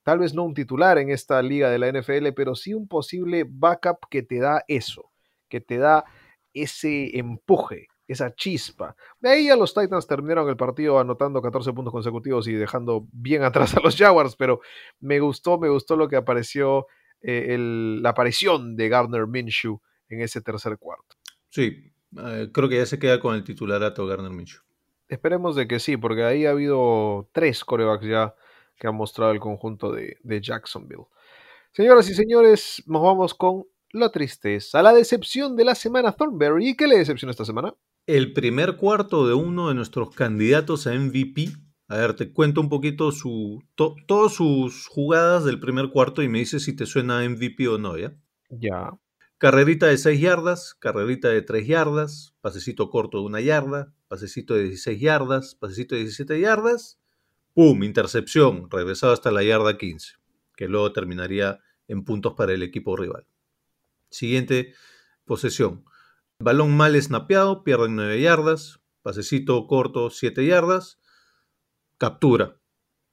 Tal vez no un titular en esta liga de la NFL, pero sí un posible backup que te da eso, que te da ese empuje, esa chispa. De ahí a los Titans terminaron el partido anotando 14 puntos consecutivos y dejando bien atrás a los Jaguars, pero me gustó, me gustó lo que apareció, eh, el- la aparición de Gardner Minshew en ese tercer cuarto. Sí, eh, creo que ya se queda con el titularato Gardner Minshew. Esperemos de que sí, porque ahí ha habido tres corebacks ya que han mostrado el conjunto de, de Jacksonville. Señoras y señores, nos vamos con la tristeza, la decepción de la semana Thornberry. ¿Y qué le decepcionó esta semana? El primer cuarto de uno de nuestros candidatos a MVP A ver, te cuento un poquito su, to- todas sus jugadas del primer cuarto y me dices si te suena MVP o no, ¿ya? Ya. Carrerita de 6 yardas, carrerita de 3 yardas, pasecito corto de 1 yarda, pasecito de 16 yardas, pasecito de 17 yardas, ¡pum! Intercepción, regresado hasta la yarda 15, que luego terminaría en puntos para el equipo rival. Siguiente posesión. Balón mal snapeado, pierden 9 yardas, pasecito corto 7 yardas, captura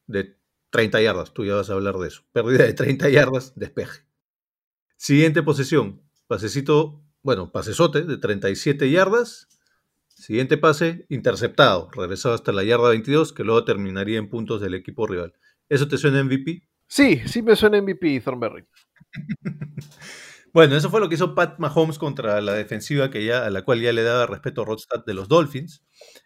de 30 yardas, tú ya vas a hablar de eso. Pérdida de 30 yardas, despeje. Siguiente posesión, pasecito, bueno, pasesote de 37 yardas. Siguiente pase, interceptado, regresado hasta la yarda 22, que luego terminaría en puntos del equipo rival. ¿Eso te suena MVP? Sí, sí me suena MVP, Thornberry. Bueno, eso fue lo que hizo Pat Mahomes contra la defensiva que ya, a la cual ya le daba respeto Rodstad de los Dolphins.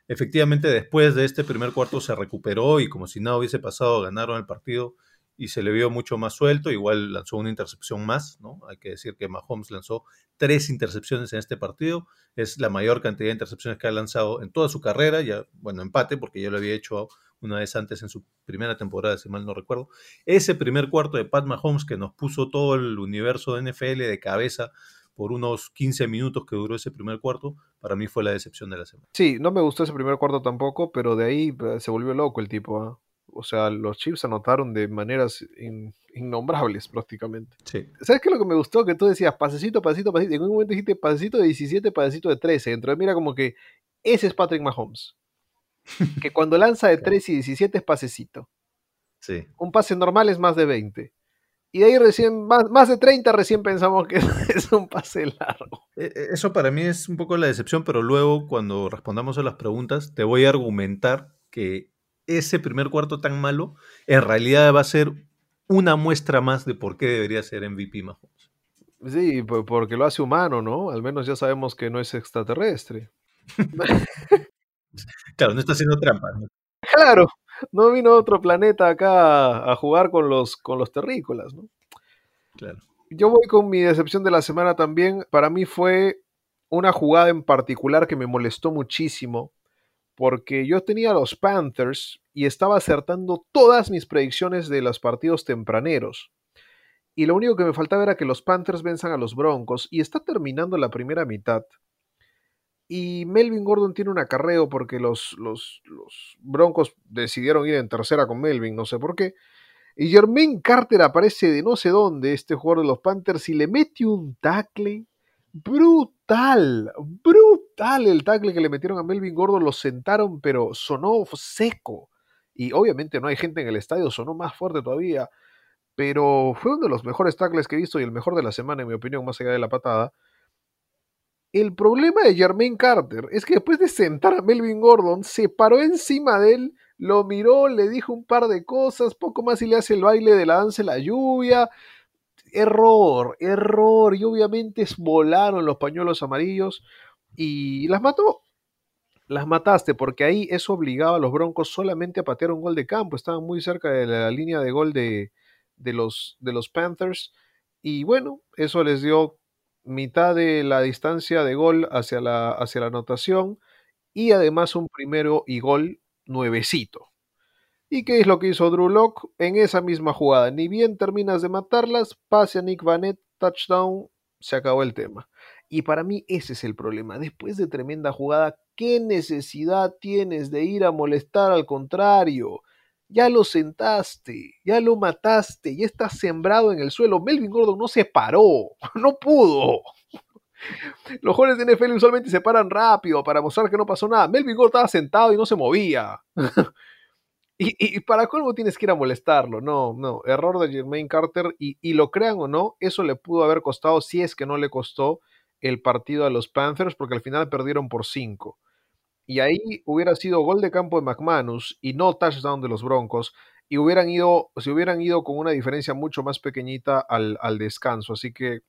Efectivamente, después de este primer cuarto se recuperó y como si nada hubiese pasado, ganaron el partido y se le vio mucho más suelto. Igual lanzó una intercepción más, ¿no? Hay que decir que Mahomes lanzó tres intercepciones en este partido. Es la mayor cantidad de intercepciones que ha lanzado en toda su carrera. Ya, bueno, empate, porque ya lo había hecho una vez antes en su primera temporada, si mal no recuerdo. Ese primer cuarto de Pat Mahomes que nos puso todo el universo de NFL de cabeza por unos 15 minutos que duró ese primer cuarto, para mí fue la decepción de la semana. Sí, no me gustó ese primer cuarto tampoco, pero de ahí eh, se volvió loco el tipo. ¿ah? O sea, los Chiefs anotaron de maneras in- innombrables prácticamente. Sí. ¿Sabes qué es lo que me gustó? Que tú decías pasecito, pasecito, pasecito. En un momento dijiste pasecito de 17, pasecito de 13. Dentro de mí era como que ese es Patrick Mahomes. Que cuando lanza de 3 y 17 es pasecito. Sí. Un pase normal es más de 20. Y de ahí recién, más, más de 30 recién pensamos que es un pase largo. E- e- Eso para mí es un poco la decepción, pero luego cuando respondamos a las preguntas te voy a argumentar que ese primer cuarto tan malo en realidad va a ser una muestra más de por qué debería ser MVP Mahomes. Sí, po- porque lo hace humano, ¿no? Al menos ya sabemos que no es extraterrestre. Claro, no está haciendo trampa. ¿no? Claro, no vino otro planeta acá a jugar con los, con los terrícolas, ¿no? Claro. Yo voy con mi decepción de la semana también. Para mí fue una jugada en particular que me molestó muchísimo, porque yo tenía a los Panthers y estaba acertando todas mis predicciones de los partidos tempraneros. Y lo único que me faltaba era que los Panthers venzan a los Broncos y está terminando la primera mitad. Y Melvin Gordon tiene un acarreo porque los, los, los Broncos decidieron ir en tercera con Melvin, no sé por qué. Y Jermaine Carter aparece de no sé dónde, este jugador de los Panthers, y le mete un tackle brutal, brutal el tackle que le metieron a Melvin Gordon, lo sentaron, pero sonó seco. Y obviamente no hay gente en el estadio, sonó más fuerte todavía. Pero fue uno de los mejores tackles que he visto y el mejor de la semana, en mi opinión, más allá de la patada. El problema de Jermaine Carter es que después de sentar a Melvin Gordon, se paró encima de él, lo miró, le dijo un par de cosas, poco más y le hace el baile de la danza de la lluvia. Error, error. Y obviamente volaron los pañuelos amarillos y las mató. Las mataste porque ahí eso obligaba a los Broncos solamente a patear un gol de campo. Estaban muy cerca de la línea de gol de, de los, de los Panthers. Y bueno, eso les dio mitad de la distancia de gol hacia la, hacia la anotación y además un primero y gol nuevecito. ¿Y qué es lo que hizo Drew Lock en esa misma jugada? Ni bien terminas de matarlas, pase a Nick Vanette, touchdown, se acabó el tema. Y para mí ese es el problema. Después de tremenda jugada, ¿qué necesidad tienes de ir a molestar al contrario? Ya lo sentaste, ya lo mataste, ya está sembrado en el suelo. Melvin Gordon no se paró, no pudo. Los jóvenes de NFL usualmente se paran rápido para mostrar que no pasó nada. Melvin Gordon estaba sentado y no se movía. y, y, para colmo tienes que ir a molestarlo. No, no. Error de Jermaine Carter. Y, y lo crean o no, eso le pudo haber costado, si es que no le costó, el partido a los Panthers, porque al final perdieron por 5. Y ahí hubiera sido gol de campo de McManus y no touchdown de los Broncos. Y hubieran ido, se hubieran ido con una diferencia mucho más pequeñita al, al descanso. Así que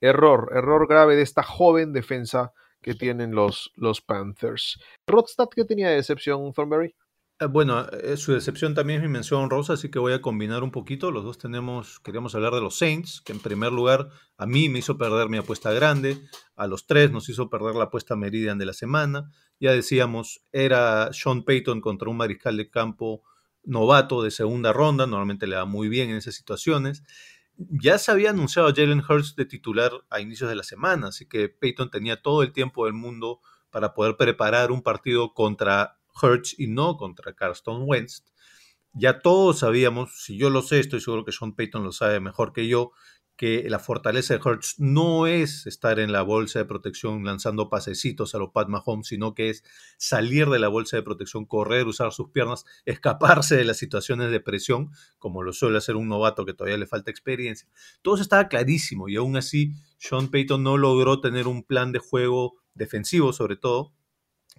error, error grave de esta joven defensa que tienen los, los Panthers. Rodstad, ¿qué tenía de decepción, Thornberry? Eh, Bueno, eh, su decepción también es mi mención honrosa, así que voy a combinar un poquito. Los dos tenemos, queríamos hablar de los Saints, que en primer lugar a mí me hizo perder mi apuesta grande, a los tres nos hizo perder la apuesta Meridian de la semana. Ya decíamos, era Sean Payton contra un mariscal de campo novato de segunda ronda, normalmente le va muy bien en esas situaciones. Ya se había anunciado a Jalen Hurts de titular a inicios de la semana, así que Payton tenía todo el tiempo del mundo para poder preparar un partido contra Hurts y no contra Carson Wentz. Ya todos sabíamos, si yo lo sé, estoy seguro que Sean Payton lo sabe mejor que yo, que la fortaleza de Hurts no es estar en la bolsa de protección lanzando pasecitos a lo Pat Mahomes, sino que es salir de la bolsa de protección, correr, usar sus piernas, escaparse de las situaciones de presión, como lo suele hacer un novato que todavía le falta experiencia. Todo eso estaba clarísimo y aún así Sean Payton no logró tener un plan de juego defensivo, sobre todo,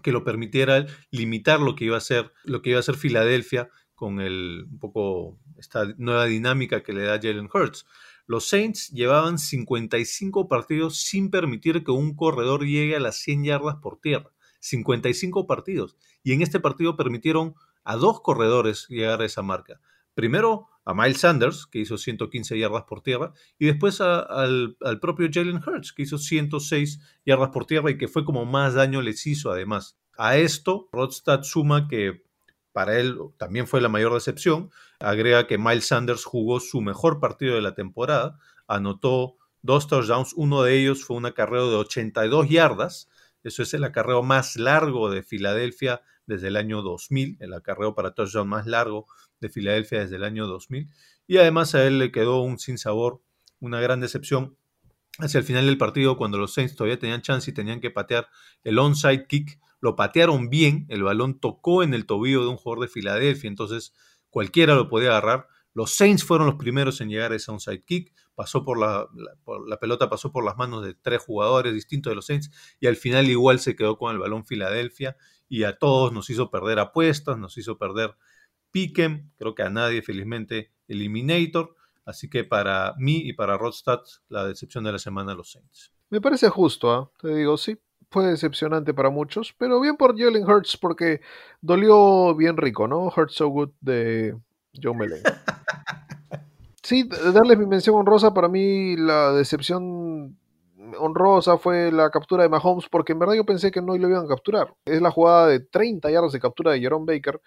que lo permitiera limitar lo que iba a hacer, lo que iba a hacer Filadelfia con el un poco esta nueva dinámica que le da Jalen Hurts. Los Saints llevaban 55 partidos sin permitir que un corredor llegue a las 100 yardas por tierra. 55 partidos. Y en este partido permitieron a dos corredores llegar a esa marca. Primero a Miles Sanders, que hizo 115 yardas por tierra, y después al, al, propio Jalen Hurts, que hizo 106 yardas por tierra y que fue como más daño les hizo además. A esto, Rodstad suma que para él también fue la mayor decepción. Agrega que Miles Sanders jugó su mejor partido de la temporada, anotó dos touchdowns, uno de ellos fue un acarreo de 82 yardas, eso es el acarreo más largo de Filadelfia desde el año 2000, el acarreo para touchdown más largo de Filadelfia desde el año 2000, y además a él le quedó un sinsabor, una gran decepción hacia el final del partido cuando los Saints todavía tenían chance y tenían que patear el onside kick, lo patearon bien, el balón tocó en el tobillo de un jugador de Filadelfia, entonces cualquiera lo podía agarrar. Los Saints fueron los primeros en llegar a ese onside kick, pasó por la, la, por la, pelota pasó por las manos de tres jugadores distintos de los Saints y al final igual se quedó con el balón Filadelfia y a todos nos hizo perder apuestas, nos hizo perder Piquen, creo que a nadie felizmente Eliminator, así que para mí y para Rodstad la decepción de la semana los Saints. Me parece justo, ¿eh? te digo, sí, fue decepcionante para muchos, pero bien por Jalen Hurts porque dolió bien rico, ¿no? Hurts So Good de Joe Melen. Sí, darles mi mención honrosa, para mí la decepción honrosa fue la captura de Mahomes porque en verdad yo pensé que no lo iban a capturar. Es la jugada de 30 yardas de captura de Jerome Baker.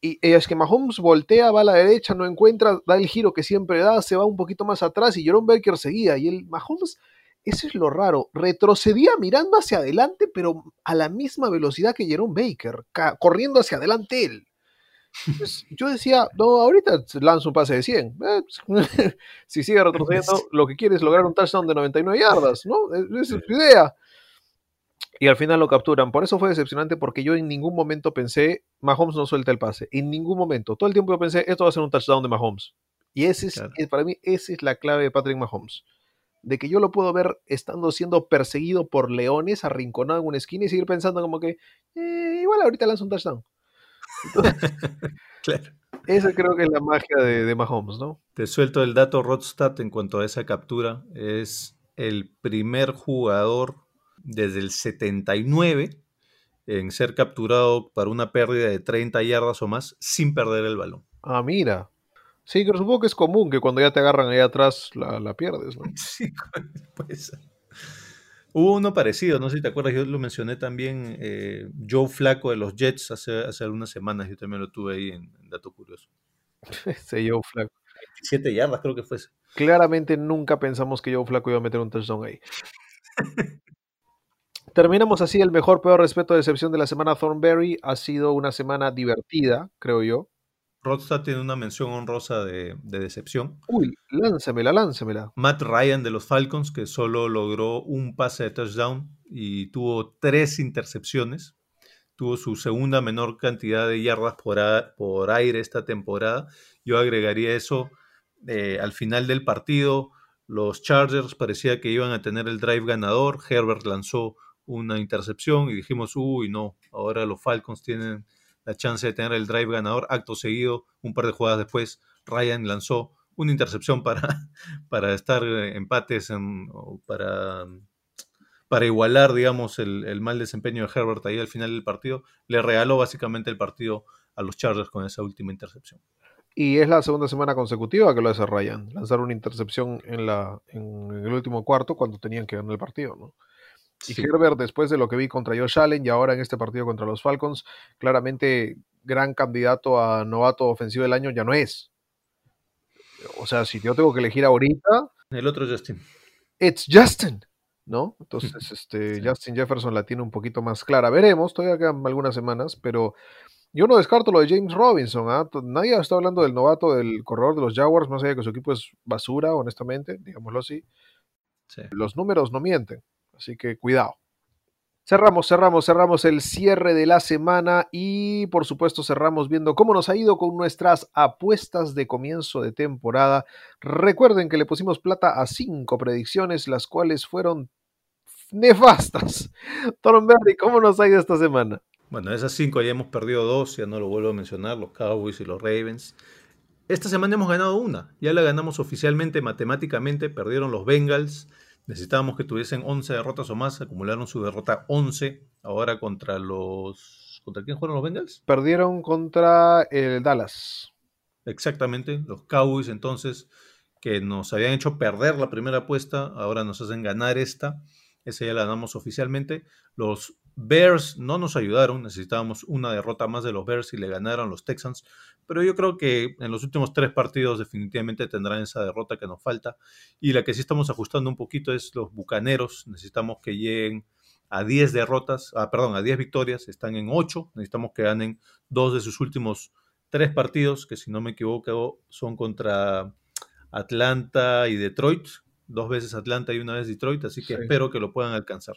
Y, y, es que Mahomes voltea, va a la derecha, no encuentra, da el giro que siempre da, se va un poquito más atrás y Jerome Baker seguía. Y el Mahomes eso es lo raro. Retrocedía mirando hacia adelante, pero a la misma velocidad que Jerome Baker, corriendo hacia adelante él. Yo decía, no, ahorita lanzo un pase de 100. Eh, si sigue retrocediendo, lo que quiere es lograr un touchdown de 99 yardas, ¿no? Esa es su idea. Y al final lo capturan. Por eso fue decepcionante, porque yo en ningún momento pensé, Mahomes no suelta el pase. En ningún momento. Todo el tiempo yo pensé, esto va a ser un touchdown de Mahomes. Y ese es, claro. para mí, esa es la clave de Patrick Mahomes de que yo lo puedo ver estando siendo perseguido por leones, arrinconado en una esquina y seguir pensando como que eh, igual ahorita lanza un touchdown. Entonces, claro. Esa creo que es la magia de, de, Mahomes, ¿no? Te suelto el dato Rodstad en cuanto a esa captura. Es el primer jugador desde el 79 en ser capturado para una pérdida de 30 yardas o más sin perder el balón. Ah, mira. Sí, pero supongo que es común que cuando ya te agarran ahí atrás la, la pierdes, ¿no? Sí, pues. Hubo uno parecido, no sé si te acuerdas, yo lo mencioné también, eh, Joe Flaco de los Jets hace, hace algunas semanas, yo también lo tuve ahí en, en Dato Curioso. Ese Joe Flaco. 27 yardas creo que fue ese. Claramente nunca pensamos que Joe Flaco iba a meter un touchdown ahí. Terminamos así el mejor, peor respeto, decepción de la semana Thornberry. Ha sido una semana divertida, creo yo. Rodstad tiene una mención honrosa de, de, decepción. Uy, lánzamela, lánzamela. Matt Ryan de los Falcons, que solo logró un pase de touchdown y tuvo tres intercepciones. Tuvo su segunda menor cantidad de yardas por, a, por aire esta temporada. Yo agregaría eso eh, al final del partido. Los Chargers parecía que iban a tener el drive ganador. Herbert lanzó una intercepción y dijimos, uy, no, ahora los Falcons tienen la chance de tener el drive ganador. Acto seguido, un par de jugadas después, Ryan lanzó una intercepción para, para estar empates, en, para, para igualar, digamos, el, el mal desempeño de Herbert ahí al final del partido, le regaló básicamente el partido a los Chargers con esa última intercepción. Y es la segunda semana consecutiva que lo hace Ryan. Lanzar una intercepción en, la, en el último cuarto cuando tenían que ganar el partido, ¿no? Y. Herbert, después de lo que vi contra Josh Allen y ahora en este partido contra los Falcons, claramente gran candidato a novato ofensivo del año ya no es. O sea, si yo tengo que elegir ahorita, El otro Justin. it's Justin, ¿no? Entonces, este, Sí. Justin Jefferson la tiene un poquito más clara. Veremos, todavía quedan algunas semanas, pero yo no descarto lo de James Robinson. To- Nadie está hablando del novato del corredor de los Jaguars, más allá de que su equipo es basura, honestamente, digámoslo así. Sí. Los números no mienten, así que cuidado. Cerramos, cerramos, cerramos el cierre de la semana y por supuesto cerramos viendo cómo nos ha ido con nuestras apuestas de comienzo de temporada. Recuerden que le pusimos plata a cinco predicciones, las cuales fueron nefastas. Thornberry, ¿cómo nos ha ido esta semana? Bueno, de esas cinco ya hemos perdido dos, ya no lo vuelvo a mencionar, los Cowboys y los Ravens. Esta semana hemos ganado una, ya la ganamos oficialmente, matemáticamente, perdieron los Bengals, necesitábamos que tuviesen 11 derrotas o más, acumularon su derrota 11, ahora contra los... ¿Contra quién jugaron los Bengals? Perdieron contra el Dallas. Exactamente, los Cowboys entonces, que nos habían hecho perder la primera apuesta, ahora nos hacen ganar esta, esa ya la ganamos oficialmente. Los Bears no nos ayudaron, necesitábamos una derrota más de los Bears y le ganaron los Texans, pero yo creo que en los últimos tres partidos definitivamente tendrán esa derrota que nos falta. Y la que sí estamos ajustando un poquito es los Bucaneros, necesitamos que lleguen a 10 derrotas, ah, perdón, a 10 victorias, están en 8, necesitamos que ganen dos de sus últimos tres partidos, que si no me equivoco son contra Atlanta y Detroit, dos veces Atlanta y una vez Detroit, así que Sí. espero que lo puedan alcanzar.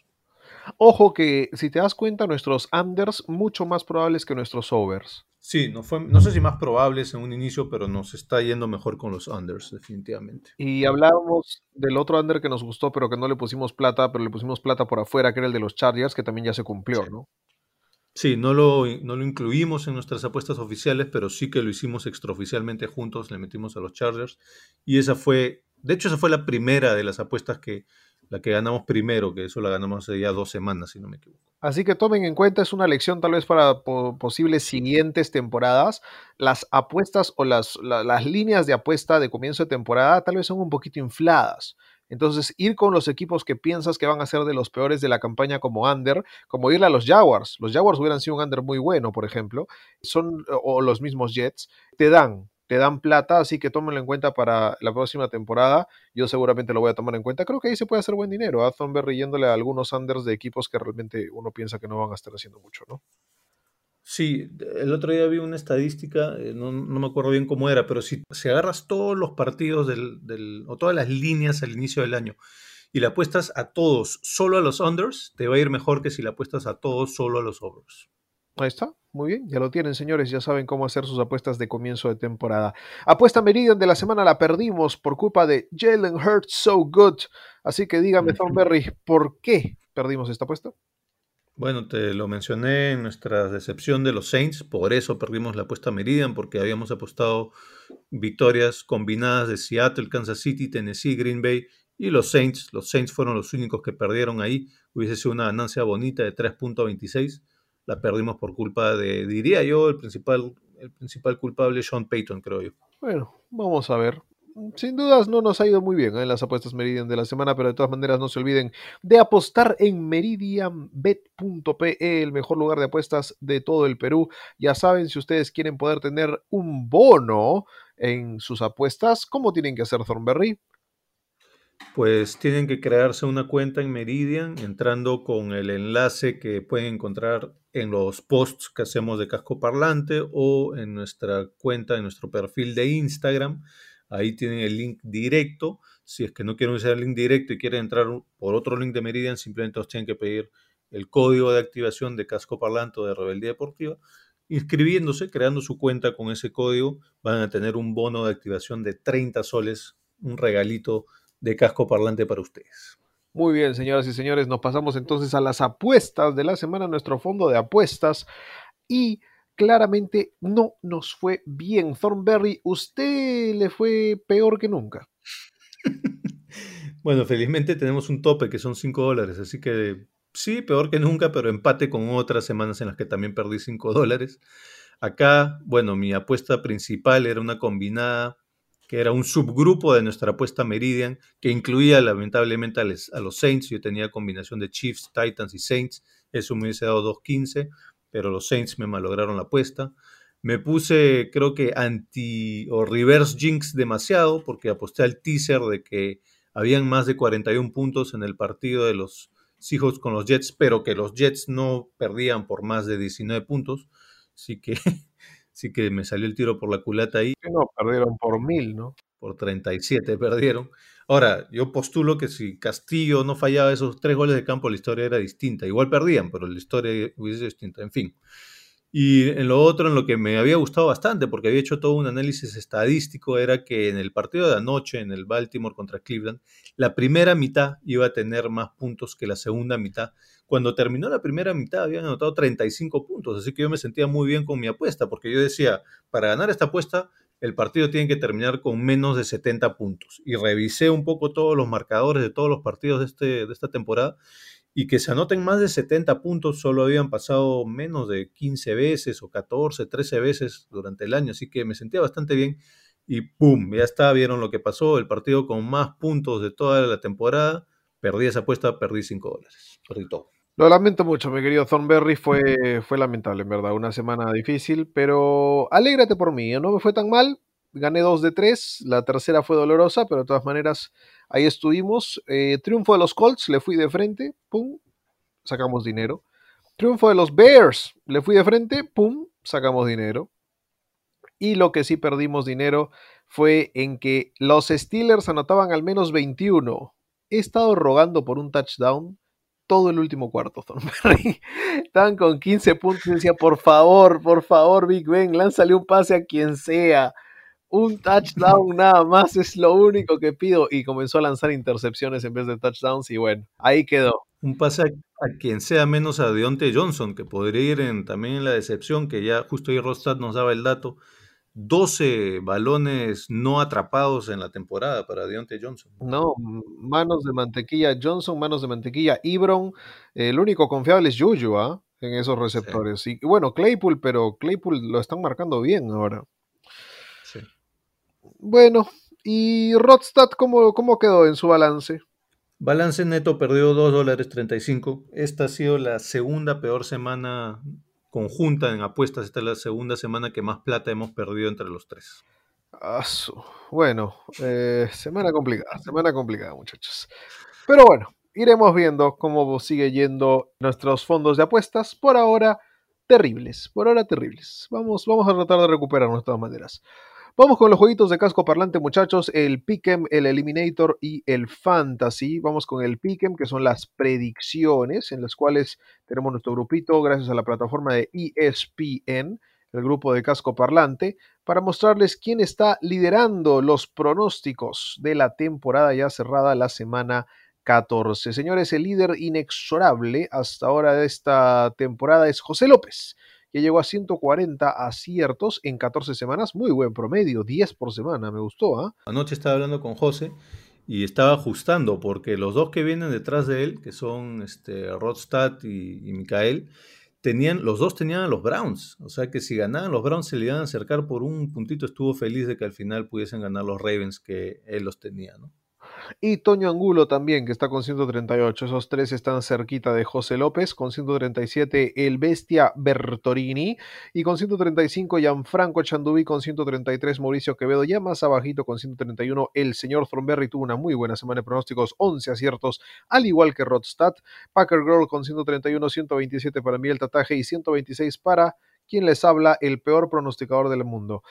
Ojo que si te das cuenta, nuestros unders mucho más probables que nuestros overs. Sí, no, fue, no sé si más probables en un inicio, pero nos está yendo mejor con los unders, definitivamente. Y hablábamos del otro under que nos gustó, pero que no le pusimos plata, pero le pusimos plata por afuera, que era el de los Chargers, que también ya se cumplió, Sí. ¿no? Sí, no lo, no lo incluimos en nuestras apuestas oficiales, pero sí que lo hicimos extraoficialmente juntos, le metimos a los Chargers. Y esa fue, de hecho, esa fue la primera de las apuestas que, la que ganamos primero, que eso la ganamos hace ya dos semanas, si no me equivoco. Así que tomen en cuenta, es una lección tal vez para po- posibles siguientes temporadas. Las apuestas o las, la- las líneas de apuesta de comienzo de temporada tal vez son un poquito infladas. Entonces, ir con los equipos que piensas que van a ser de los peores de la campaña como under, como irle a los Jaguars. Los Jaguars hubieran sido un under muy bueno, por ejemplo. Son, o los mismos Jets, te dan, te dan plata, así que tómenlo en cuenta para la próxima temporada. Yo seguramente lo voy a tomar en cuenta. Creo que ahí se puede hacer buen dinero. A Thornberry yéndole a algunos unders de equipos que realmente uno piensa que no van a estar haciendo mucho, ¿no? Sí, el otro día vi una estadística, eh, no, no me acuerdo bien cómo era, pero si, si agarras todos los partidos del, del- o todas las líneas al inicio del año y le apuestas a todos solo a los unders, te va a ir mejor que si le apuestas a todos solo a los overs. Ahí está, muy bien, ya lo tienen señores, ya saben cómo hacer sus apuestas de comienzo de temporada. Apuesta Meridian de la semana la perdimos por culpa de Jalen Hurts So Good, así que dígame. Thornberry, ¿por qué perdimos esta apuesta? Bueno, te lo mencioné en nuestra decepción de los Saints, por eso perdimos la apuesta Meridian, porque habíamos apostado victorias combinadas de Seattle, Kansas City, Tennessee, Green Bay y los Saints. Los Saints fueron los únicos que perdieron ahí. Hubiese sido una ganancia bonita de 3.26. La perdimos por culpa de, diría yo, el principal, el principal culpable, Sean Payton, creo yo. Bueno, vamos a ver. Sin dudas no nos ha ido muy bien en las apuestas Meridian de la semana, pero de todas maneras no se olviden de apostar en meridianbet.pe, el mejor lugar de apuestas de todo el Perú. Ya saben, si ustedes quieren poder tener un bono en sus apuestas, ¿cómo tienen que hacer Thornberry? Pues tienen que crearse una cuenta en Meridian entrando con el enlace que pueden encontrar en los posts que hacemos de casco parlante o en nuestra cuenta, en nuestro perfil de Instagram. Ahí tienen el link directo. Si es que no quieren usar el link directo y quieren entrar por otro link de Meridian, simplemente os tienen que pedir el código de activación de casco parlante o de rebeldía deportiva. Inscribiéndose, creando su cuenta con ese código, van a tener un bono de activación de 30 soles, un regalito de casco parlante para ustedes. Muy bien, señoras y señores, nos pasamos entonces a las apuestas de la semana, nuestro fondo de apuestas. Y claramente no nos fue bien. Thornberry, usted le fue peor que nunca. Bueno, felizmente tenemos un tope que son 5 dólares, así que sí, peor que nunca, pero empate con otras semanas en las que también perdí 5 dólares. Acá, bueno, mi apuesta principal era una combinada que era un subgrupo de nuestra apuesta Meridian, que incluía lamentablemente a, a los Saints. Yo tenía combinación de Chiefs, Titans y Saints. Eso me hubiese dado 2.15, pero los Saints me malograron la apuesta. Me puse, creo que anti o reverse jinx demasiado, porque aposté al teaser de que habían más de 41 puntos en el partido de los Seahawks con los Jets, pero que los Jets no perdían por más de 19 puntos. Así que, sí que me salió el tiro por la culata ahí no, perdieron por mil, ¿no? por 37 perdieron. Ahora, yo postulo que si Castillo no fallaba esos tres goles de campo, la historia era distinta. Igual perdían, pero la historia hubiese sido distinta. En fin. Y en lo otro, en lo que me había gustado bastante, porque había hecho todo un análisis estadístico, era que en el partido de anoche, en el Baltimore contra Cleveland, la primera mitad iba a tener más puntos que la segunda mitad. Cuando terminó la primera mitad habían anotado 35 puntos, así que yo me sentía muy bien con mi apuesta, porque yo decía, para ganar esta apuesta, el partido tiene que terminar con menos de 70 puntos. Y revisé un poco todos los marcadores de todos los partidos de, este, de esta temporada y que se anoten más de 70 puntos solo habían pasado menos de 15 veces o 14, 13 veces durante el año, así que me sentía bastante bien y ¡pum! Ya está, vieron lo que pasó, el partido con más puntos de toda la temporada, perdí esa apuesta, perdí 5 dólares, perdí todo. Lo lamento mucho, mi querido Thornberry. Fue, fue lamentable, en verdad. Una semana difícil, pero alégrate por mí. ¿eh? No me fue tan mal. Gané dos de tres. La tercera fue dolorosa, pero de todas maneras ahí estuvimos. Eh, triunfo de los Colts, le fui de frente. Pum, sacamos dinero. Triunfo de los Bears, le fui de frente. Pum, sacamos dinero. Y lo que sí perdimos dinero fue en que los Steelers anotaban al menos 21. He estado rogando por un touchdown todo el último cuarto, Thornberry. Estaban con 15 puntos y decía, por favor, por favor, Big Ben, lánzale un pase a quien sea. Un touchdown nada más es lo único que pido. Y comenzó a lanzar intercepciones en vez de touchdowns y bueno, ahí quedó. Un pase a, a quien sea menos a Deontay Johnson, que podría ir en, también en la decepción, que ya justo ahí Rostad nos daba el dato. 12 balones no atrapados en la temporada para Deontay Johnson. No, manos de mantequilla Johnson, manos de mantequilla Ibron. El único confiable es Juju, ¿ah? En esos receptores. Sí. Y bueno, Claypool, pero Claypool lo están marcando bien ahora. Bueno, ¿y Rodstad cómo, cómo quedó en su balance? Balance neto perdió 2 dólares 35. Esta ha sido la segunda peor semana conjunta en apuestas. Esta es la segunda semana que más plata hemos perdido entre los tres. Ah, bueno, eh, semana complicada, semana complicada, muchachos. Pero bueno, iremos viendo cómo sigue yendo nuestros fondos de apuestas. Por ahora, terribles, por ahora terribles. Vamos, vamos a tratar de recuperarnos de todas maneras. Vamos con los jueguitos de casco parlante, muchachos. El Pick'em, el Eliminator y el Fantasy. Vamos con el Pick'em, que son las predicciones, en las cuales tenemos nuestro grupito, gracias a la plataforma de ESPN, el grupo de casco parlante, para mostrarles quién está liderando los pronósticos de la temporada ya cerrada la semana 14. Señores, el líder inexorable hasta ahora de esta temporada es José López que llegó a 140 aciertos en 14 semanas. Muy buen promedio, 10 por semana, me gustó. ¿ah? Anoche estaba hablando con José y estaba ajustando porque los dos que vienen detrás de él, que son este, Rodstad y, y tenían, los dos tenían a los Browns. O sea que si ganaban los Browns se le iban a acercar por un puntito. Estuvo feliz de que al final pudiesen ganar los Ravens que él los tenía, ¿no? Y Toño Angulo también, que está con 138. Esos tres están cerquita de José López. Con 137, el Bestia Bertorini. Y con 135, Gianfranco Chandubí. Con 133, Mauricio Quevedo. Ya más abajito, con 131, el señor Thornberry tuvo una muy buena semana de pronósticos. 11 aciertos, al igual que Rodstad. Packer Girl con 131, 127 para Miguel Tataje y 126 para quien les habla, el peor pronosticador del mundo.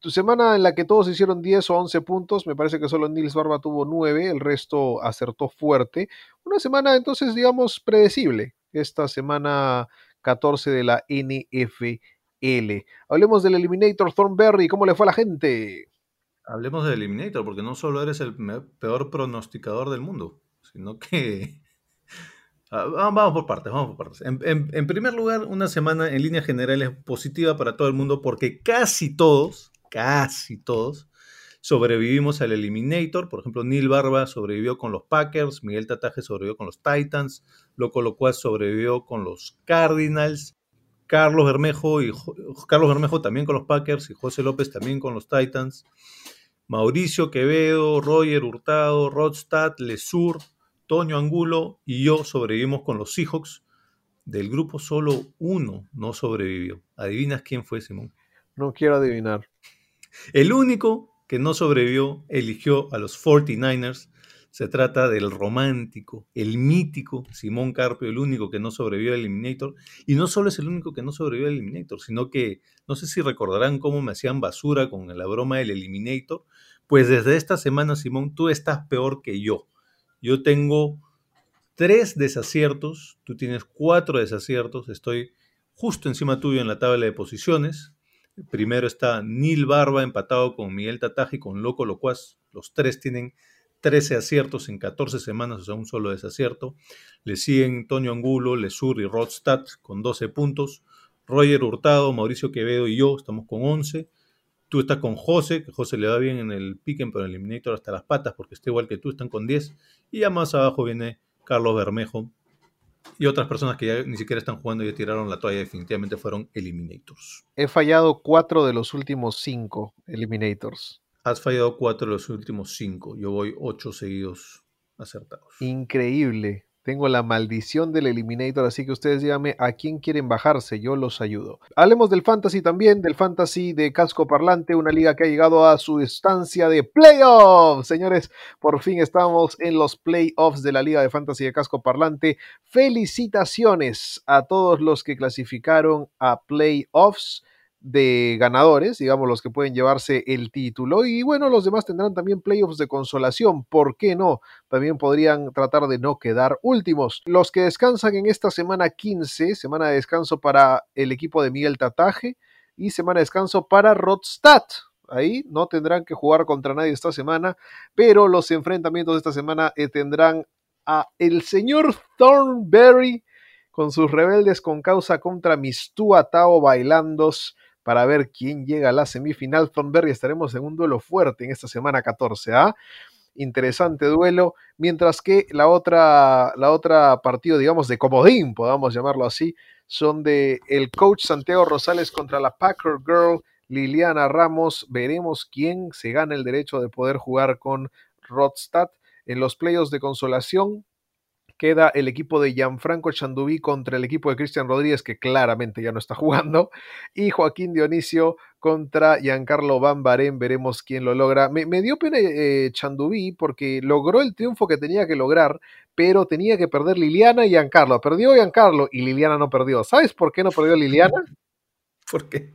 Tu semana en la que todos hicieron 10 o 11 puntos, me parece que solo Nils Barba tuvo 9, el resto acertó fuerte. Una semana entonces, digamos, predecible. Esta semana 14 de la NFL. Hablemos del Eliminator Thornberry, ¿cómo le fue a la gente? Hablemos de Eliminator, porque no solo eres el peor pronosticador del mundo, sino que... Ah, va- Vamos por partes, vamos por partes. En- en primer lugar, una semana en líneas generales positiva para todo el mundo porque casi todos, casi todos, sobrevivimos al Eliminator. Por ejemplo, Neil Barba sobrevivió con los Packers, Miguel Tataje sobrevivió con los Titans, Loco Locuaz sobrevivió con los Cardinals, Carlos Bermejo, y, Carlos Bermejo también con los Packers y José López también con los Titans. Mauricio Quevedo, Roger Hurtado, Rodstad, Lesur, Toño Angulo y yo sobrevivimos con los Seahawks. Del grupo solo uno no sobrevivió. ¿Adivinas quién fue, Simón? No quiero adivinar. El único que no sobrevivió eligió a los 49ers. Se trata del romántico, el mítico Simón Carpio, el único que no sobrevivió al Eliminator. Y no solo es el único que no sobrevivió al Eliminator, sino que no sé si recordarán cómo me hacían basura con la broma del Eliminator. Pues desde esta semana, Simón, tú estás peor que yo. Yo tengo tres desaciertos, tú tienes cuatro desaciertos, estoy justo encima tuyo en la tabla de posiciones. Primero está Neil Barba empatado con Miguel y con Loco Locuaz. Los tres tienen 13 aciertos en 14 semanas, o sea, un solo desacierto. Le siguen Toño Angulo, Lesur y Rodstad con 12 puntos. Roger Hurtado, Mauricio Quevedo y yo estamos con 11. Tú estás con José, que José le va bien en el piquen, pero en el Eliminator hasta las patas, porque está igual que tú, están con 10. Y ya más abajo viene Carlos Bermejo y otras personas que ya ni siquiera están jugando y ya tiraron la toalla, definitivamente fueron Eliminators. He fallado cuatro de los últimos cinco Eliminators. Has fallado cuatro de los últimos cinco. Yo voy ocho seguidos acertados. Increíble. Tengo la maldición del Eliminator, así que ustedes díganme a quién quieren bajarse, yo los ayudo. Hablemos del Fantasy también, del Fantasy de Casco Parlante, una liga que ha llegado a su estancia de playoffs. Señores, por fin estamos en los playoffs de la Liga de Fantasy de Casco Parlante. Felicitaciones a todos los que clasificaron a playoffs de ganadores, digamos los que pueden llevarse el título. Y bueno, los demás tendrán también playoffs de consolación, ¿por qué no? También podrían tratar de no quedar últimos. Los que descansan en esta semana 15, semana de descanso para el equipo de Miguel Tataje y semana de descanso para Rodstad. Ahí no tendrán que jugar contra nadie esta semana, pero los enfrentamientos de esta semana eh, tendrán a el señor Thornberry con sus rebeldes con causa contra Mistua Tao Bailandos para ver quién llega a la semifinal. Thornberry estaremos en un duelo fuerte en esta semana 14, ¿ah? Interesante duelo, mientras que la otra, la otra partido, digamos, de comodín, podamos llamarlo así, son de el coach Santiago Rosales contra la Packer Girl Liliana Ramos. Veremos quién se gana el derecho de poder jugar con Rodstad. En los playoffs de consolación queda el equipo de Gianfranco Chandubí contra el equipo de Cristian Rodríguez, que claramente ya no está jugando, y Joaquín Dionisio contra Giancarlo Bambarén. Veremos quién lo logra. Me, me dio pena eh, Chandubí porque logró el triunfo que tenía que lograr, pero tenía que perder Liliana y Giancarlo. Perdió Giancarlo y Liliana no perdió. ¿Sabes por qué no perdió Liliana? ¿Por qué?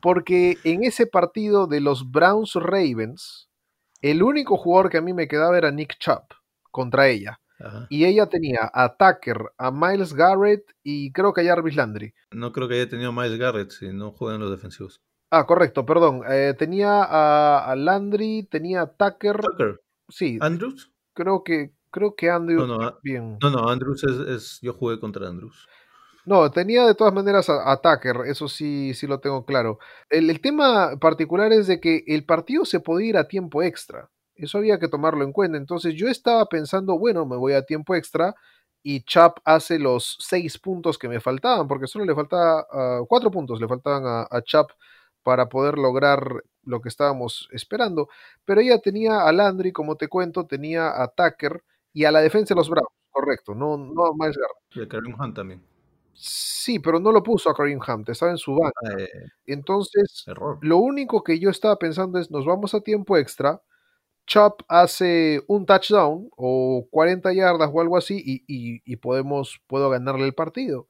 Porque en ese partido de los Browns Ravens, el único jugador que a mí me quedaba era Nick Chubb contra ella. Ajá. Y ella tenía a Tucker, a Miles Garrett y creo que a Jarvis Landry. No creo que haya tenido Miles Garrett si no juegan los defensivos. Ah, correcto, perdón. Eh, tenía a, a Landry, tenía a Tucker. Tucker. Sí, ¿Andrews? creo que creo que Andrew No, no, a- bien. no, no, Andrews es, es- Yo jugué contra Andrews. No, tenía de todas maneras a, a Tucker, eso sí, sí lo tengo claro. El, el tema particular es de que el partido se podía ir a tiempo extra. Eso había que tomarlo en cuenta. Entonces yo estaba pensando, bueno, me voy a tiempo extra y Chap hace los seis puntos que me faltaban, porque solo le faltaba ah, cuatro puntos, le faltaban a, a Chap para poder lograr lo que estábamos esperando. Pero ella tenía a Landry, como te cuento, tenía a Tucker y a la defensa de los Browns, correcto, no, no a Miles. Y a Kareem Hunt también. Sí, pero no lo puso a Kareem Hunt, estaba en su banca. Eh, Entonces, error. lo único que yo estaba pensando es, nos vamos a tiempo extra, Chop hace un touchdown o 40 yardas o algo así y, podemos, puedo ganarle el partido.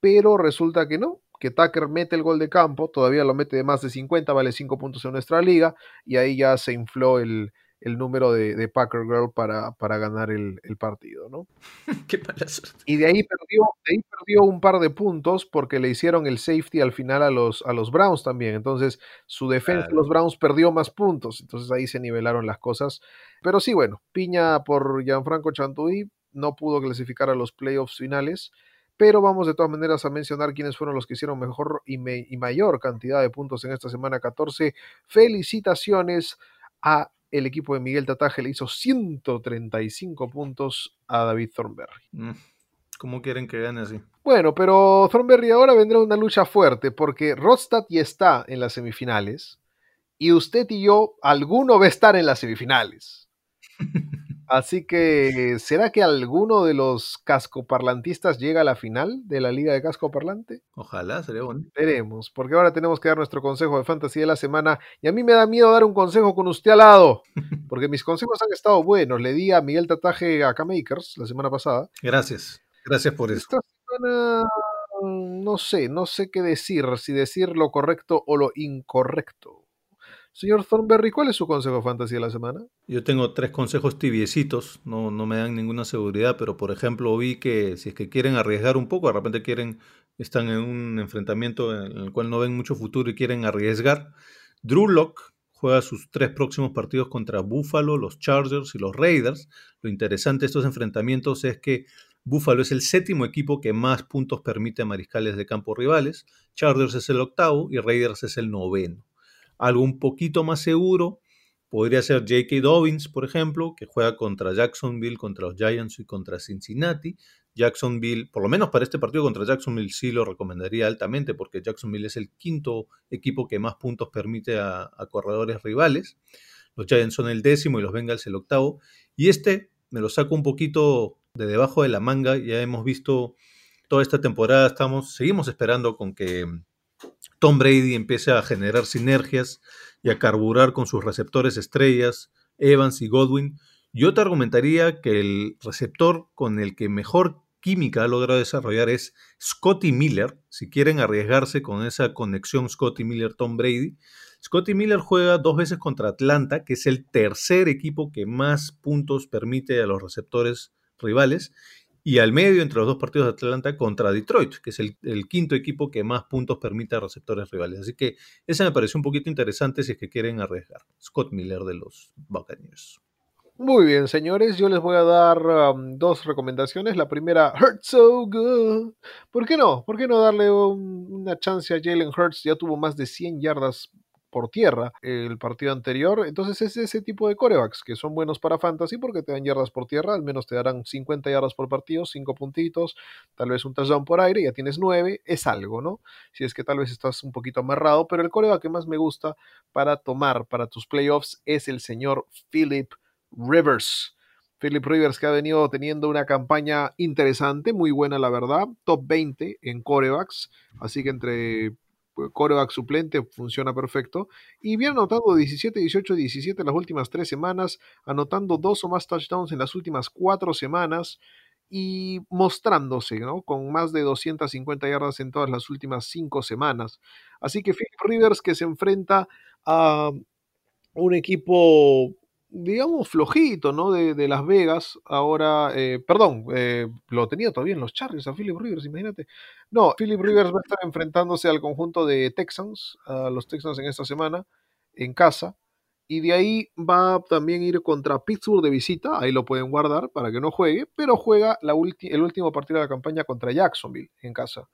Pero resulta que no, que Tucker mete el gol de campo, todavía lo mete de más de 50, vale 5 puntos en nuestra liga y ahí ya se infló el, el número de, de Packer Girl para, para ganar el, el partido, ¿no? Qué mala suerte. Y de ahí perdió, de ahí perdió un par de puntos porque le hicieron el safety al final a los, a los Browns también. Entonces, su defensa de Claro. los Browns perdió más puntos. Entonces ahí se nivelaron las cosas. Pero sí, bueno, piña por Gianfranco Chantuí, no pudo clasificar a los playoffs finales. Pero vamos de todas maneras a mencionar quiénes fueron los que hicieron mejor y, me- y mayor cantidad de puntos en esta semana 14. Felicitaciones a el equipo de Miguel Tataje le hizo 135 puntos a David Thornberry. Mm, ¿Cómo quieren que gane así? Bueno, pero Thornberry ahora vendrá una lucha fuerte porque Rodstad ya está en las semifinales y usted y yo, alguno va a estar en las semifinales. Así que, ¿será que alguno de los cascoparlantistas llega a la final de la Liga de Casco Parlante? Ojalá, sería bonito. Veremos, porque ahora tenemos que dar nuestro consejo de fantasy de la semana y a mí me da miedo dar un consejo con usted al lado, porque mis consejos han estado buenos. Le di a Miguel Tataje a K-Makers la semana pasada. Gracias. Gracias por eso. Esta semana no sé, no sé qué decir, si decir lo correcto o lo incorrecto. Señor Thornberry, ¿cuál es su consejo fantasy de la semana? Yo tengo tres consejos tibiecitos, no, no me dan ninguna seguridad, pero por ejemplo vi que si es que quieren arriesgar un poco, de repente quieren, están en un enfrentamiento en el cual no ven mucho futuro y quieren arriesgar. Drew Lock juega sus tres próximos partidos contra Buffalo, los Chargers y los Raiders. Lo interesante de estos enfrentamientos es que Buffalo es el séptimo equipo que más puntos permite a mariscales de campo rivales, Chargers es el octavo y Raiders es el noveno. Algo un poquito más seguro podría ser J.K. Dobbins, por ejemplo, que juega contra Jacksonville, contra los Giants y contra Cincinnati. Jacksonville, por lo menos para este partido contra Jacksonville sí lo recomendaría altamente porque Jacksonville es el quinto equipo que más puntos permite a, a corredores rivales. Los Giants son el décimo y los Bengals el octavo. Y este me lo saco un poquito de debajo de la manga. Ya hemos visto toda esta temporada, estamos, seguimos esperando con que Tom Brady empiece a generar sinergias y a carburar con sus receptores estrellas, Evans y Godwin. Yo te argumentaría que el receptor con el que mejor química ha logrado desarrollar es Scotty Miller, si quieren arriesgarse con esa conexión Scotty Miller-Tom Brady. Scotty Miller juega dos veces contra Atlanta, que es el tercer equipo que más puntos permite a los receptores rivales, y al medio entre los dos partidos de Atlanta contra Detroit, que es el, quinto equipo que más puntos permite a receptores rivales. Así que esa me pareció un poquito interesante si es que quieren arriesgar. Scott Miller de los Buccaneers. Muy bien, señores, yo les voy a dar um, dos recomendaciones. La primera, Hurt So Good. ¿Por qué no? ¿Por qué no darle un, una chance a Jalen Hurts? Ya tuvo más de 100 yardas por tierra el partido anterior. Entonces es ese tipo de corebacks que son buenos para fantasy porque te dan yardas por tierra, al menos te darán 50 yardas por partido, 5 puntitos, tal vez un touchdown por aire, ya tienes 9, es algo, ¿no? Si es que tal vez estás un poquito amarrado, pero el coreback que más me gusta para tomar para tus playoffs es el señor Philip Rivers. Philip Rivers que ha venido teniendo una campaña interesante, muy buena la verdad, top 20 en corebacks, así que entre coreback suplente funciona perfecto. Y bien anotado 17, 18, 17 las últimas tres semanas, anotando dos o más touchdowns en las últimas cuatro semanas y mostrándose, ¿no? Con más de 250 yardas en todas las últimas cinco semanas. Así que Philip Rivers que se enfrenta a un equipo digamos, flojito, ¿no? De, de Las Vegas. Ahora, eh, perdón, eh, lo tenía todavía en los Chargers a Philip Rivers, imagínate. No, Philip Rivers va a estar enfrentándose al conjunto de Texans, a los Texans en esta semana, en casa. Y de ahí va a también ir contra Pittsburgh de visita, ahí lo pueden guardar para que no juegue, pero juega la el último partido de la campaña contra Jacksonville en casa.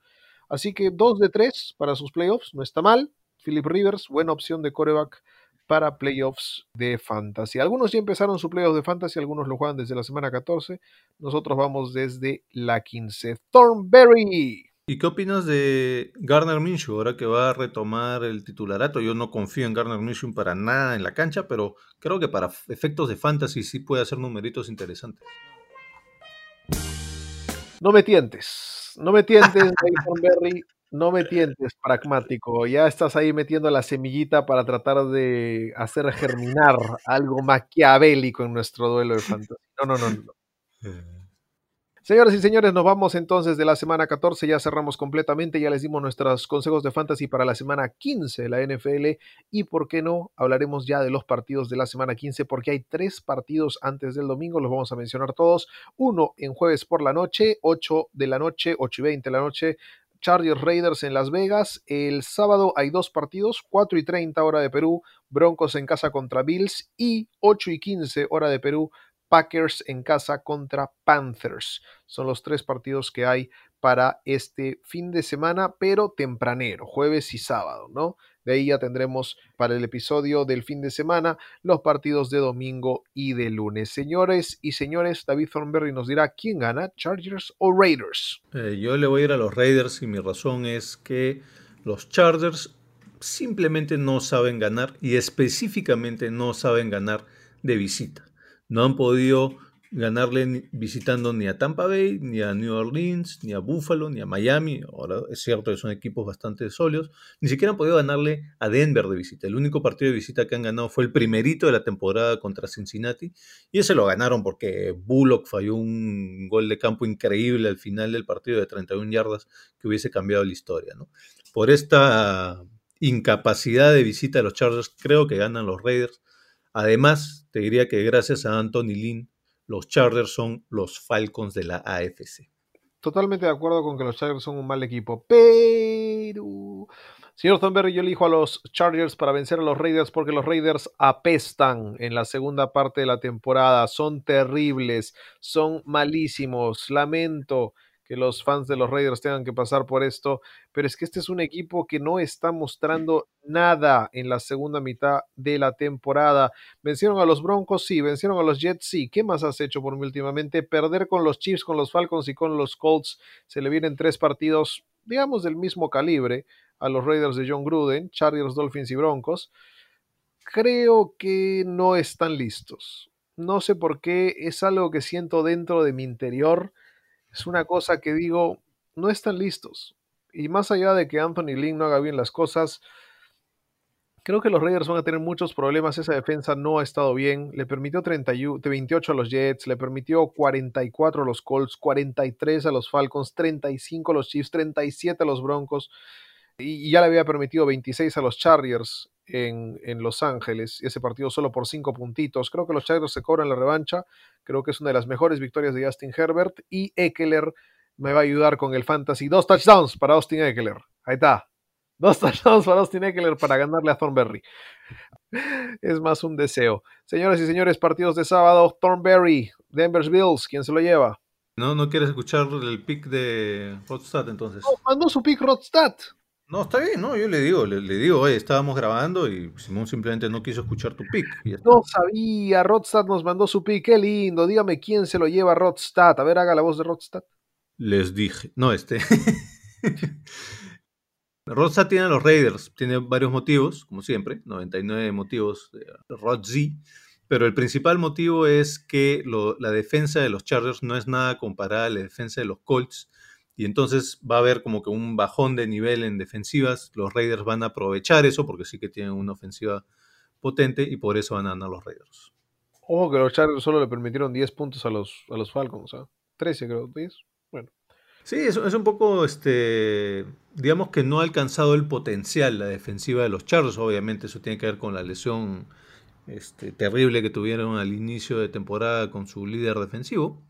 Así que 2 de 3 para sus playoffs, no está mal. Philip Rivers, buena opción de coreback para playoffs de fantasy. Algunos ya empezaron su playoffs de fantasy, algunos lo juegan desde la semana 14. Nosotros vamos desde la 15. Thornberry. ¿Y qué opinas de Garner Minshew ahora que va a retomar el titularato? Yo no confío en Garner Minshew para nada en la cancha, pero creo que para efectos de fantasy sí puede hacer numeritos interesantes. No me tientes, no me tientes, Thornberry. No me tientes, pragmático. Ya estás ahí metiendo la semillita para tratar de hacer germinar algo maquiavélico en nuestro duelo de fantasy. No, no, no, no. Señoras y señores, nos vamos entonces de la semana 14, ya cerramos completamente, ya les dimos nuestros consejos de fantasy para la semana 15 de la NFL y por qué no, hablaremos ya de los partidos de la semana 15 porque hay tres partidos antes del domingo, los vamos a mencionar todos, uno en jueves por la noche, 8 de la noche, 8 y 20 de la noche, Chargers Raiders en Las Vegas. El sábado hay dos partidos, 4 y 30 hora de Perú, Broncos en casa contra Bills y 8 y 15 hora de Perú, Packers en casa contra Panthers. Son los tres partidos que hay para este fin de semana, pero tempranero, jueves y sábado, ¿no? De ahí ya tendremos para el episodio del fin de semana los partidos de domingo y de lunes. Señores y señores, David Thornberry nos dirá quién gana, Chargers o Raiders. Eh, yo le voy a ir a los Raiders y mi razón es que los Chargers simplemente no saben ganar y específicamente no saben ganar de visita. No han podido ganarle visitando ni a Tampa Bay, ni a New Orleans, ni a Buffalo, ni a Miami. Ahora es cierto que son equipos bastante sólidos. Ni siquiera han podido ganarle a Denver de visita. El único partido de visita que han ganado fue el primerito de la temporada contra Cincinnati. Y ese lo ganaron porque Bullock falló un gol de campo increíble al final del partido de 31 yardas que hubiese cambiado la historia. ¿no? Por esta incapacidad de visita de los Chargers, creo que ganan los Raiders. Además, te diría que gracias a Anthony Lynn, los Chargers son los Falcons de la AFC. Totalmente de acuerdo con que los Chargers son un mal equipo, pero... Señor Thornberry, yo elijo a los Chargers para vencer a los Raiders porque los Raiders apestan en la segunda parte de la temporada, son terribles, son malísimos, lamento que los fans de los Raiders tengan que pasar por esto, pero es que este es un equipo que no está mostrando nada en la segunda mitad de la temporada. Vencieron a los Broncos, sí, vencieron a los Jets, sí. ¿Qué más has hecho por mí últimamente? Perder con los Chiefs, con los Falcons y con los Colts. Se le vienen tres partidos, digamos, del mismo calibre a los Raiders de John Gruden, Chargers, Dolphins y Broncos. Creo que no están listos. No sé por qué, es algo que siento dentro de mi interior. Es una cosa que digo, no están listos. Y más allá de que Anthony Lynn no haga bien las cosas, creo que los Raiders van a tener muchos problemas. Esa defensa no ha estado bien. Le permitió 31 28 a los Jets, le permitió 44 a los Colts, 43 a los Falcons, 35 a los Chiefs, 37 a los Broncos. Y y ya le había permitido 26 a los Chargers en, en Los Ángeles. Ese partido solo por 5 puntitos. Creo que los Chargers se cobran la revancha. Creo que es una de las mejores victorias de Justin Herbert. Y Eckler me va a ayudar con el fantasy. Dos touchdowns para Austin Eckler. Ahí está. Dos touchdowns para Austin Eckler para ganarle a Thornberry. Es más un deseo. Señoras y señores, partidos de sábado. Thornberry, Denver Bills. ¿Quién se lo lleva? ¿No, ¿No quieres escuchar el pick de Rodstad entonces? Mandó su pick Rodstad. No, está bien, no, yo le digo, le, le digo, oye, estábamos grabando y Simón simplemente no quiso escuchar tu pick. y ya está. No sabía, Rodstad nos mandó su pick, qué lindo. Dígame quién se lo lleva a Rodstad. A ver, haga la voz de Rodstad. Les dije, no, este. Rodstad tiene a los Raiders, tiene varios motivos, como siempre, 99 motivos de Rod Z, pero el principal motivo es que lo- la defensa de los Chargers no es nada comparada a la defensa de los Colts, y entonces va a haber como que un bajón de nivel en defensivas. Los Raiders van a aprovechar eso porque sí que tienen una ofensiva potente y por eso van a ganar los Raiders. Ojo que los Chargers solo le permitieron 10 puntos a los, a los Falcons. ¿ah? 13 creo, 10. Bueno. Sí, es, es un poco, este, digamos que no ha alcanzado el potencial la defensiva de los Chargers. Obviamente eso tiene que ver con la lesión este, terrible que tuvieron al inicio de temporada con su líder defensivo.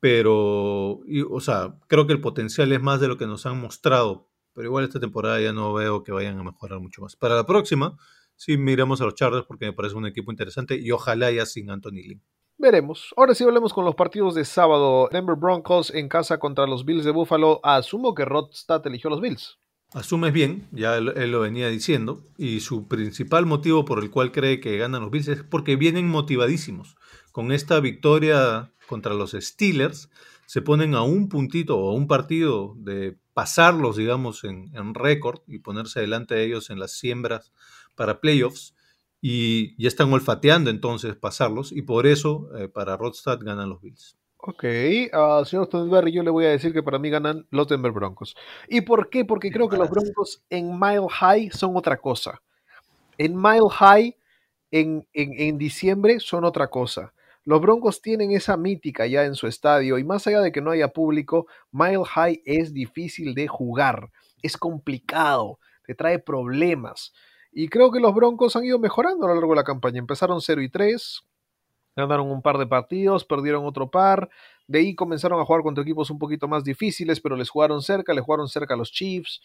Pero, y, o sea, creo que el potencial es más de lo que nos han mostrado. Pero igual esta temporada ya no veo que vayan a mejorar mucho más. Para la próxima, sí miramos a los Chargers porque me parece un equipo interesante y ojalá ya sin Anthony Lynn. Veremos. Ahora sí hablemos con los partidos de sábado. Denver Broncos en casa contra los Bills de Buffalo. Asumo que Rodstad eligió a los Bills. Asumes bien, ya él, él lo venía diciendo, y su principal motivo por el cual cree que ganan los Bills es porque vienen motivadísimos. Con esta victoria contra los Steelers, se ponen a un puntito o a un partido de pasarlos, digamos, en, en récord y ponerse delante de ellos en las siembras para playoffs. Y ya están olfateando entonces pasarlos, y por eso eh, para Rodstad ganan los Bills. Ok, uh, señor Thornberry, yo le voy a decir que para mí ganan los Denver Broncos. ¿Y por qué? Porque creo que los Broncos en Mile High son otra cosa. En Mile High, en, en, en diciembre, son otra cosa. Los Broncos tienen esa mítica ya en su estadio y más allá de que no haya público, Mile High es difícil de jugar, es complicado, te trae problemas. Y creo que los Broncos han ido mejorando a lo largo de la campaña. Empezaron 0 y 3, ganaron un par de partidos, perdieron otro par. De ahí comenzaron a jugar contra equipos un poquito más difíciles, pero les jugaron cerca, le jugaron cerca a los Chiefs,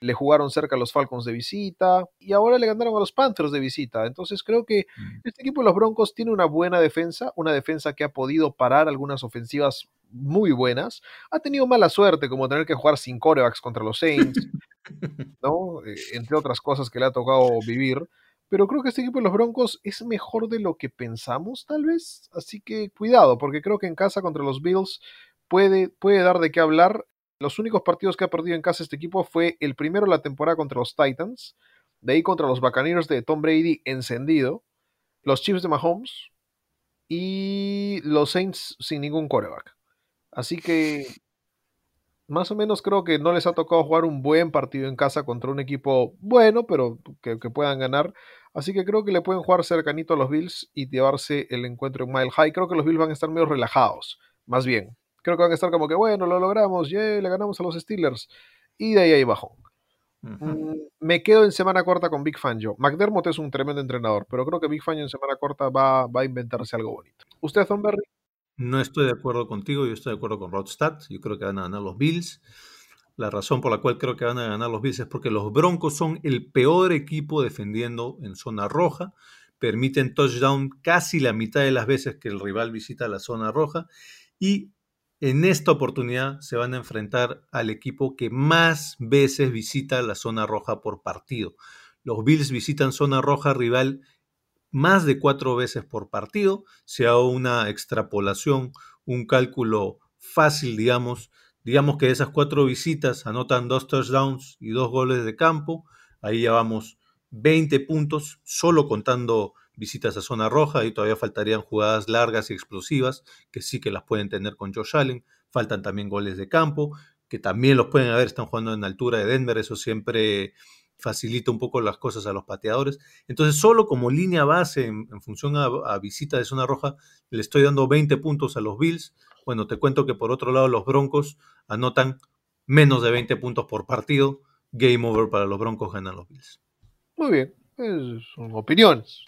le jugaron cerca a los Falcons de visita y ahora le ganaron a los Panthers de visita. Entonces creo que este equipo de los Broncos tiene una buena defensa, una defensa que ha podido parar algunas ofensivas muy buenas. Ha tenido mala suerte como tener que jugar sin corebacks contra los Saints, ¿no? Eh, entre otras cosas que le ha tocado vivir. Pero creo que este equipo de los Broncos es mejor de lo que pensamos, tal vez. Así que cuidado, porque creo que en casa contra los Bills puede, puede dar de qué hablar. Los únicos partidos que ha perdido en casa este equipo fue el primero de la temporada contra los Titans, de ahí contra los Buccaneers de Tom Brady encendido, los Chiefs de Mahomes y los Saints sin ningún coreback. Así que más o menos creo que no les ha tocado jugar un buen partido en casa contra un equipo bueno, pero que, que puedan ganar. Así que creo que le pueden jugar cercanito a los Bills y llevarse el encuentro en Mile High. Creo que los Bills van a estar medio relajados, más bien. Creo que van a estar como que, bueno, lo logramos, yeah, le ganamos a los Steelers. Y de ahí ahí bajón. Ujú. Mm, me quedo en semana corta con Big Fangio. McDermott es un tremendo entrenador, pero creo que Big Fangio en semana corta va, va a inventarse algo bonito. ¿Usted, Thornberry? No estoy de acuerdo contigo, yo estoy de acuerdo con Rodstad. Yo creo que van a ganar los Bills. La razón por la cual creo que van a ganar los Bills es porque los Broncos son el peor equipo defendiendo en zona roja. Permiten touchdown casi la mitad de las veces que el rival visita la zona roja. Y en esta oportunidad se van a enfrentar al equipo que más veces visita la zona roja por partido. Los Bills visitan zona roja rival más de cuatro veces por partido. Se haga una extrapolación, un cálculo fácil, digamos. Digamos que de esas cuatro visitas anotan dos touchdowns y dos goles de campo. Ahí ya vamos 20 puntos, solo contando visitas a zona roja. Y todavía faltarían jugadas largas y explosivas, que sí que las pueden tener con Josh Allen. Faltan también goles de campo, que también los pueden haber, están jugando en altura de Denver. Eso siempre facilita un poco las cosas a los pateadores. Entonces, solo como línea base en, función a, visita de zona roja, le estoy dando 20 puntos a los Bills. Bueno, te cuento que por otro lado los Broncos anotan menos de 20 puntos por partido. Game over para los Broncos, ganan los Bills. Muy bien, son opiniones.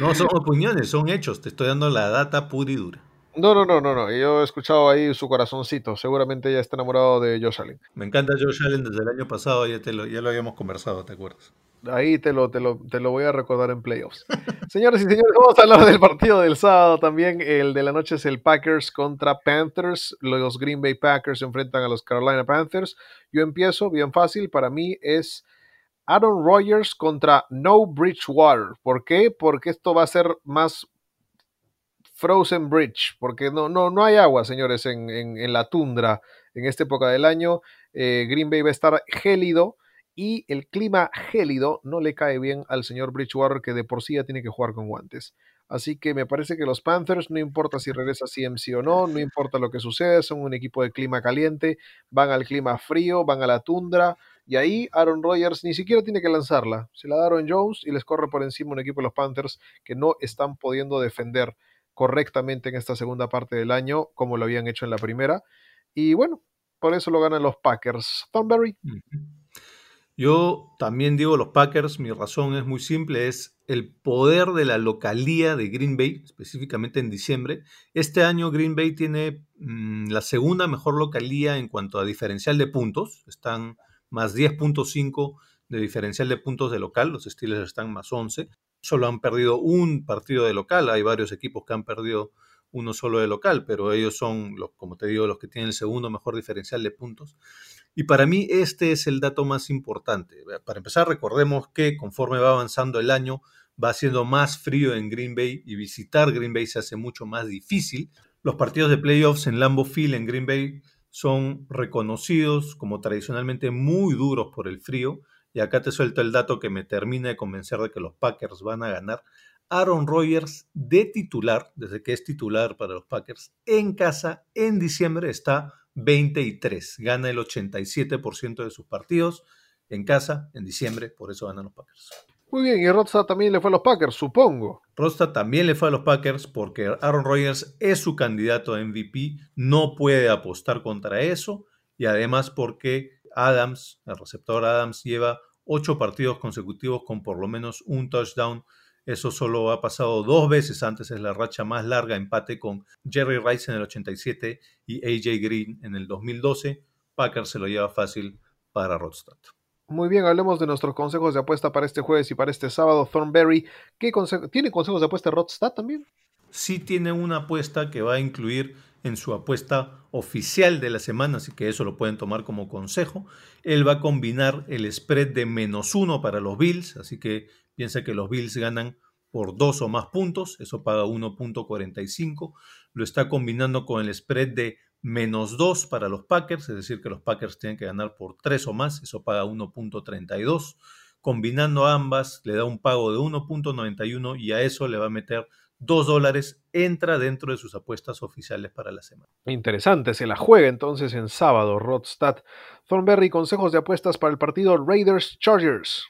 No son opiniones, son hechos. Te estoy dando la data pura y dura. No, no, no, no, no. Yo he escuchado ahí su corazoncito. Seguramente ya está enamorado de Josh Allen. Me encanta Josh Allen desde el año pasado, ya, te lo, ya lo habíamos conversado, ¿te acuerdas? Ahí te lo, te, lo, te lo voy a recordar en playoffs. Señores y señores, vamos a hablar del partido del sábado también. El de la noche es el Packers contra Panthers. Los Green Bay Packers se enfrentan a los Carolina Panthers. Yo empiezo bien fácil. Para mí es Aaron Rodgers contra No Bridgewater. ¿Por qué? Porque esto va a ser más Frozen Bridge, porque no, no, no hay agua, señores, en, en, la tundra en esta época del año. Eh, Green Bay va a estar gélido y el clima gélido no le cae bien al señor Bridgewater, que de por sí ya tiene que jugar con guantes. Así que me parece que los Panthers, no importa si regresa CMC o no, no importa lo que suceda, son un equipo de clima caliente, van al clima frío, van a la tundra, y ahí Aaron Rodgers ni siquiera tiene que lanzarla. Se la da Jones y les corre por encima un equipo de los Panthers que no están pudiendo defender correctamente en esta segunda parte del año, como lo habían hecho en la primera. Y bueno, por eso lo ganan los Packers. Thornberry. Yo también digo los Packers, mi razón es muy simple, es el poder de la localía de Green Bay, específicamente en diciembre. Este año Green Bay tiene mmm, la segunda mejor localía en cuanto a diferencial de puntos, están más 10.5 de diferencial de puntos de local, los Steelers están más 11 solo han perdido un partido de local. Hay varios equipos que han perdido uno solo de local, pero ellos son, los, como te digo, los que tienen el segundo mejor diferencial de puntos. Y para mí este es el dato más importante. Para empezar, recordemos que conforme va avanzando el año, va siendo más frío en Green Bay y visitar Green Bay se hace mucho más difícil. Los partidos de playoffs en Lambeau Field en Green Bay son reconocidos como tradicionalmente muy duros por el frío y acá te suelto el dato que me termina de convencer de que los Packers van a ganar. Aaron Rodgers de titular, desde que es titular para los Packers, en casa en diciembre está 23. Gana el 87% de sus partidos en casa en diciembre, por eso ganan los Packers. Muy bien, y Rodstad también le fue a los Packers, supongo. Rodstad también le fue a los Packers porque Aaron Rodgers es su candidato a MVP, no puede apostar contra eso y además porque Adams, el receptor Adams, lleva ocho partidos consecutivos con por lo menos un touchdown. Eso solo ha pasado dos veces antes, es la racha más larga, empate con Jerry Rice en el 87 y AJ Green en el 2012. Packers se lo lleva fácil para Rodstad. Muy bien, hablemos de nuestros consejos de apuesta para este jueves y para este sábado. Thornberry, ¿qué conse ¿tiene consejos de apuesta Rodstad también? Sí tiene una apuesta que va a incluir en su apuesta oficial de la semana, así que eso lo pueden tomar como consejo. Él va a combinar el spread de menos uno para los Bills, así que piensa que los Bills ganan por dos o más puntos, eso paga 1.45. Lo está combinando con el spread de menos 2 para los Packers, es decir, que los Packers tienen que ganar por 3 o más, eso paga 1.32. Combinando ambas, le da un pago de 1.91 y a eso le va a meter 2 dólares, entra dentro de sus apuestas oficiales para la semana. Interesante, se la juega entonces en sábado, Rodstad. Thornberry, consejos de apuestas para el partido Raiders-Chargers.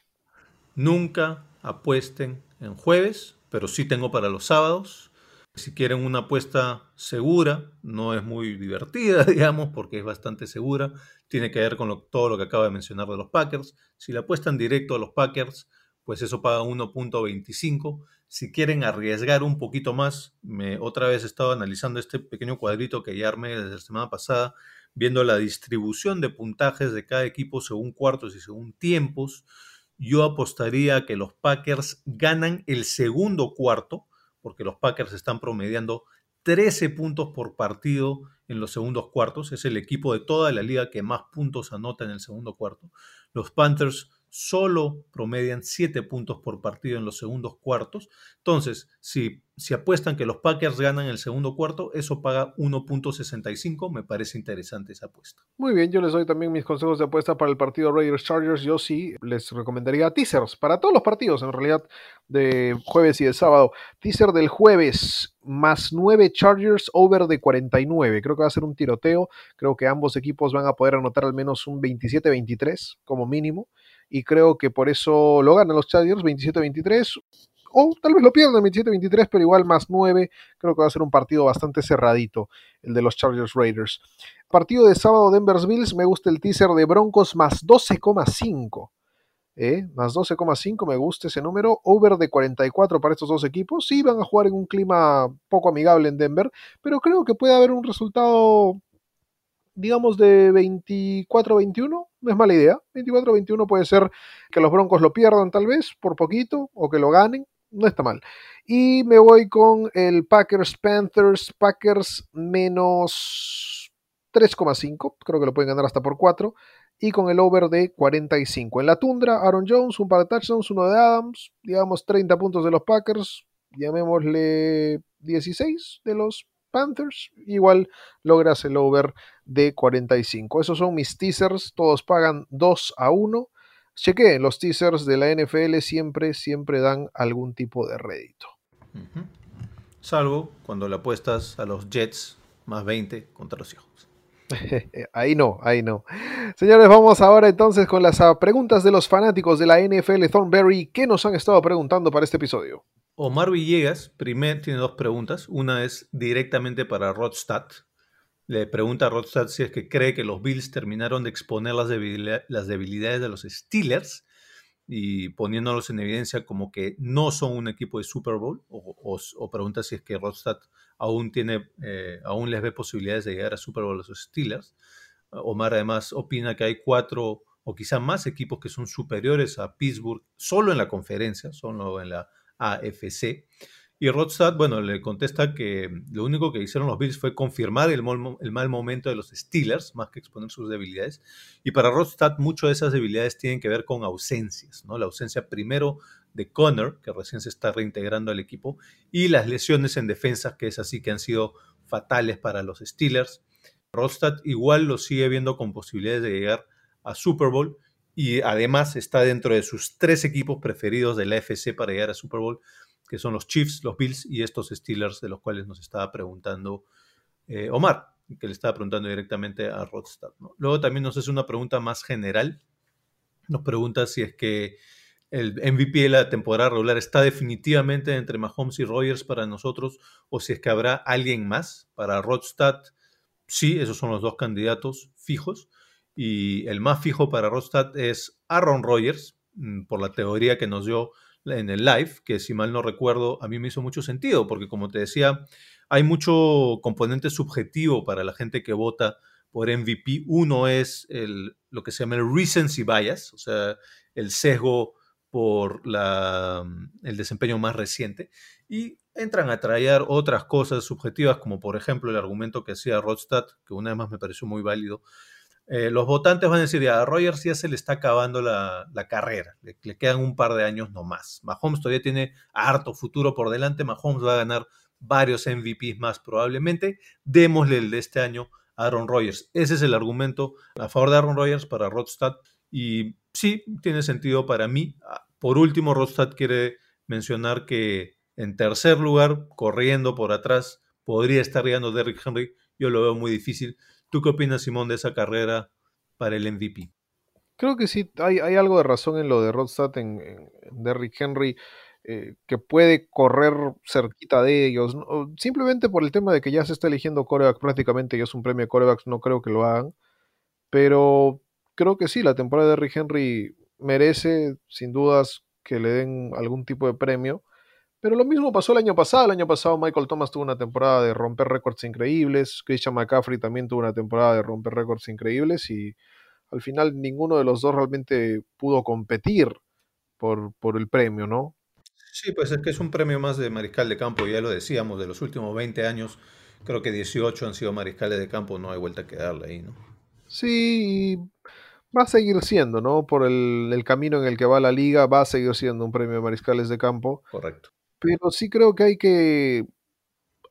Nunca apuesten en jueves, pero sí tengo para los sábados. Si quieren una apuesta segura, no es muy divertida, digamos, porque es bastante segura. Tiene que ver con todo lo que acabo de mencionar de los Packers. Si la apuestan directo a los Packers, pues eso paga 1.25. Si quieren arriesgar un poquito más, me, otra vez he estado analizando este pequeño cuadrito que ya armé desde la semana pasada, viendo la distribución de puntajes de cada equipo según cuartos y según tiempos. Yo apostaría que los Packers ganan el segundo cuarto, porque los Packers están promediando 13 puntos por partido en los segundos cuartos. Es el equipo de toda la liga que más puntos anota en el segundo cuarto. Los Panthers solo promedian 7 puntos por partido en los segundos cuartos. Entonces, si, si apuestan que los Packers ganan el segundo cuarto, eso paga 1.65. Me parece interesante esa apuesta. Muy bien, yo les doy también mis consejos de apuesta para el partido Raiders-Chargers. Yo sí les recomendaría teasers para todos los partidos, en realidad, de jueves y de sábado. Teaser del jueves, más 9 Chargers over de 49. Creo que va a ser un tiroteo. Creo que ambos equipos van a poder anotar al menos un 27-23 como mínimo. Y creo que por eso lo ganan los Chargers 27-23. O tal vez lo pierdan 27-23, pero igual más 9. Creo que va a ser un partido bastante cerradito, el de los Chargers Raiders. Partido de sábado Denver Bills, me gusta el teaser de Broncos más 12,5. ¿eh? Más 12,5, me gusta ese número. Over de 44 para estos dos equipos. Sí, van a jugar en un clima poco amigable en Denver, pero creo que puede haber un resultado, digamos, de 24-21. No es mala idea. 24-21 puede ser que los Broncos lo pierdan tal vez por poquito o que lo ganen. No está mal. Y me voy con el Packers Panthers. Packers menos 3,5. Creo que lo pueden ganar hasta por 4. Y con el over de 45. En la tundra, Aaron Jones, un par de touchdowns, uno de Adams. Digamos 30 puntos de los Packers. Llamémosle 16 de los Panthers. Igual logras el over de 45. Esos son mis teasers. Todos pagan 2 a 1. Chequé, los teasers de la NFL siempre, siempre dan algún tipo de rédito. Salvo cuando le apuestas a los Jets más 20 contra los hijos. ahí no, ahí no. Señores, vamos ahora entonces con las ah, preguntas de los fanáticos de la NFL Thornberry. ¿Qué nos han estado preguntando para este episodio? Omar Villegas, primer, tiene dos preguntas. Una es directamente para Rodstad. Le pregunta a Rodstad si es que cree que los Bills terminaron de exponer las, debilidad- las debilidades de los Steelers y poniéndolos en evidencia como que no son un equipo de Super Bowl. O pregunta si es que Rodstad aún, tiene, eh, aún les ve posibilidades de llegar a Super Bowl a los Steelers. Omar además opina que hay cuatro o quizá más equipos que son superiores a Pittsburgh solo en la conferencia, solo en la AFC. Y Rodstad, bueno, le contesta que lo único que hicieron los Bills fue confirmar el, mal momento de los Steelers, más que exponer sus debilidades. Y para Rodstad, muchas de esas debilidades tienen que ver con ausencias, ¿no? La ausencia primero de Connor, que recién se está reintegrando al equipo, y las lesiones en defensa, que es así que han sido fatales para los Steelers. Rodstad igual lo sigue viendo con posibilidades de llegar a Super Bowl y además está dentro de sus tres equipos preferidos de la FC para llegar a Super Bowl, que son los Chiefs, los Bills y estos Steelers de los cuales nos estaba preguntando eh, Omar, que le estaba preguntando directamente a Rodstad. Luego también nos hace una pregunta más general. Nos pregunta si es que el MVP de la temporada regular está definitivamente entre Mahomes y Rogers para nosotros o si es que habrá alguien más para Rodstad. Sí, esos son los dos candidatos fijos. Y el más fijo para Rodstad es Aaron Rodgers, mm, por la teoría que nos dio en el live, que si mal no recuerdo, a mí me hizo mucho sentido, porque como te decía, hay mucho componente subjetivo para la gente que vota por MVP. Uno es el, lo que se llama el recency bias, o sea, el sesgo por la, el desempeño más reciente y entran a traer otras cosas subjetivas, como por ejemplo el argumento que hacía Rodstad, que una vez más me pareció muy válido. Eh, los votantes van a decir, a Rogers ya se le está acabando la, carrera, le, le, quedan un par de años nomás. Mahomes todavía tiene harto futuro por delante, Mahomes va a ganar varios MVPs más probablemente, démosle el de este año a Aaron Rodgers. Ese es el argumento a favor de Aaron Rodgers para Rodstad y sí, tiene sentido para mí. Ah, por último, Rodstad quiere mencionar que en tercer lugar, corriendo por atrás, podría estar llegando Derrick Henry. Yo lo veo muy difícil. ¿Tú qué opinas, Simón, de esa carrera para el MVP? Creo que sí, hay, algo de razón en lo de Rodstad, en, en Derrick Henry, eh, que puede correr cerquita de ellos. Simplemente por el tema de que ya se está eligiendo coreback prácticamente, ya es un premio de corebacks, no creo que lo hagan. Pero creo que sí, la temporada de Derrick Henry merece, sin dudas, que le den algún tipo de premio. Pero lo mismo pasó el año pasado. El año pasado Michael Thomas tuvo una temporada de romper récords increíbles. Christian McCaffrey también tuvo una temporada de romper récords increíbles. Y al final ninguno de los dos realmente pudo competir por, por el premio, ¿no? Sí, pues es que es un premio más de mariscal de campo, ya lo decíamos, de los últimos 20 años, creo que 18 han sido mariscales de campo, no hay vuelta que darle ahí, ¿no? Sí, va a seguir siendo, ¿no? Por el, el, camino en el que va la liga, va a seguir siendo un premio de mariscales de campo. Correcto. Pero sí creo que hay que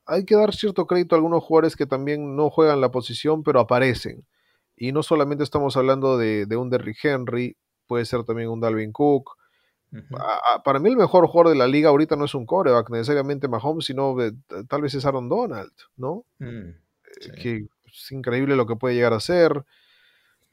hay que dar cierto crédito a algunos jugadores que también no juegan la posición, pero aparecen. Y no solamente estamos hablando de, de un Derrick Henry, puede ser también un Dalvin Cook. Uh -huh. Para mí el mejor jugador de la liga ahorita no es un coreback necesariamente Mahomes, sino de, tal vez es Aaron Donald, ¿no? Mm, sí. Que es increíble lo que puede llegar a ser.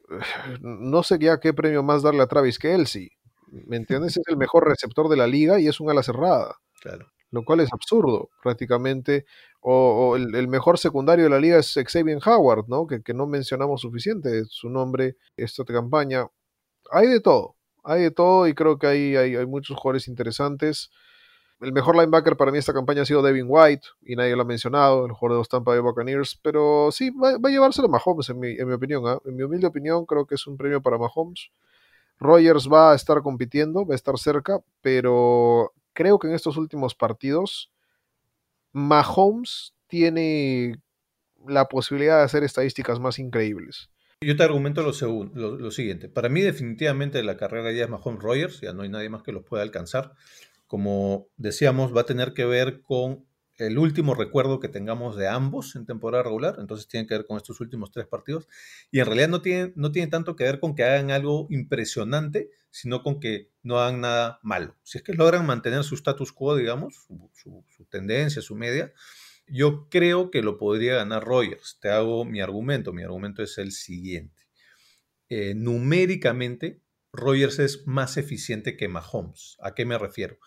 No sé ya qué premio más darle a Travis Kelsey. ¿Me entiendes? Es el mejor receptor de la liga y es un ala cerrada. Claro. Lo cual es absurdo, prácticamente. O, o el, el, mejor secundario de la liga es Xavier Howard, ¿no? Que, que no mencionamos suficiente su nombre esta campaña. Hay de todo, hay de todo y creo que hay, hay, hay, muchos jugadores interesantes. El mejor linebacker para mí esta campaña ha sido Devin White, y nadie lo ha mencionado, el jugador de los Tampa Bay Buccaneers, pero sí, va, va a llevárselo a Mahomes, en mi, en mi opinión. ¿eh? En mi humilde opinión, creo que es un premio para Mahomes. Rogers va a estar compitiendo, va a estar cerca, pero creo que en estos últimos partidos Mahomes tiene la posibilidad de hacer estadísticas más increíbles. Yo te argumento lo, lo, siguiente. Para mí definitivamente la carrera ya es Mahomes Rogers, ya no hay nadie más que los pueda alcanzar. Como decíamos, va a tener que ver con el último recuerdo que tengamos de ambos en temporada regular, entonces tiene que ver con estos últimos tres partidos, y en realidad no tiene, no tiene tanto que ver con que hagan algo impresionante, sino con que no hagan nada malo. Si es que logran mantener su status quo, digamos, su, tendencia, su media, yo creo que lo podría ganar Rogers. Te hago mi argumento. Mi argumento es el siguiente. Eh, numéricamente, Rogers es más eficiente que Mahomes. ¿A qué me refiero?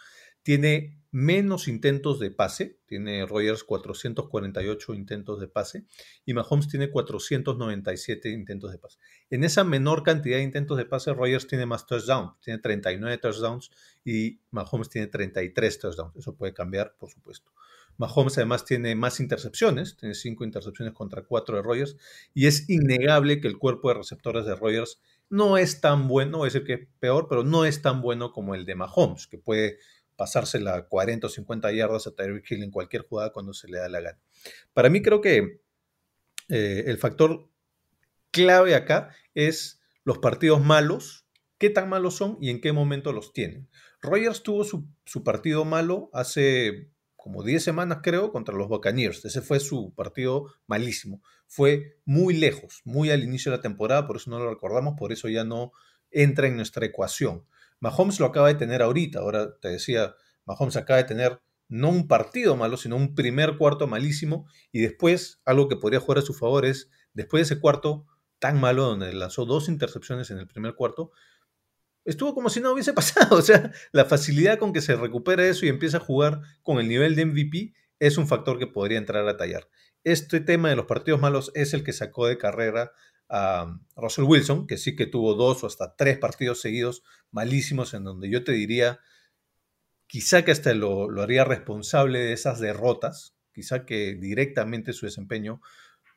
Tiene menos intentos de pase. Tiene Rogers 448 intentos de pase y Mahomes tiene 497 intentos de pase. En esa menor cantidad de intentos de pase, Rogers tiene más touchdowns. Tiene 39 touchdowns y Mahomes tiene 33 touchdowns. Eso puede cambiar, por supuesto. Mahomes además tiene más intercepciones, tiene cinco intercepciones contra cuatro de Rogers, y es innegable que el cuerpo de receptores de Rogers no es tan bueno, voy a decir que es peor, pero no es tan bueno como el de Mahomes, que puede pasársela 40 o 50 yardas a Tyreek Hill en cualquier jugada cuando se le da la gana. Para mí creo que eh, el factor clave acá es los partidos malos, qué tan malos son y en qué momento los tienen. Rogers tuvo su, su partido malo hace como 10 semanas creo contra los Buccaneers. Ese fue su partido malísimo. Fue muy lejos, muy al inicio de la temporada, por eso no lo recordamos, por eso ya no entra en nuestra ecuación. Mahomes lo acaba de tener ahorita, ahora te decía, Mahomes acaba de tener no un partido malo, sino un primer cuarto malísimo y después algo que podría jugar a su favor es, después de ese cuarto tan malo donde lanzó dos intercepciones en el primer cuarto, estuvo como si no hubiese pasado. O sea, la facilidad con que se recupera eso y empieza a jugar con el nivel de MVP es un factor que podría entrar a tallar. Este tema de los partidos malos es el que sacó de carrera a Russell Wilson, que sí que tuvo dos o hasta tres partidos seguidos malísimos, en donde yo te diría, quizá que hasta lo, haría responsable de esas derrotas, quizá que directamente su desempeño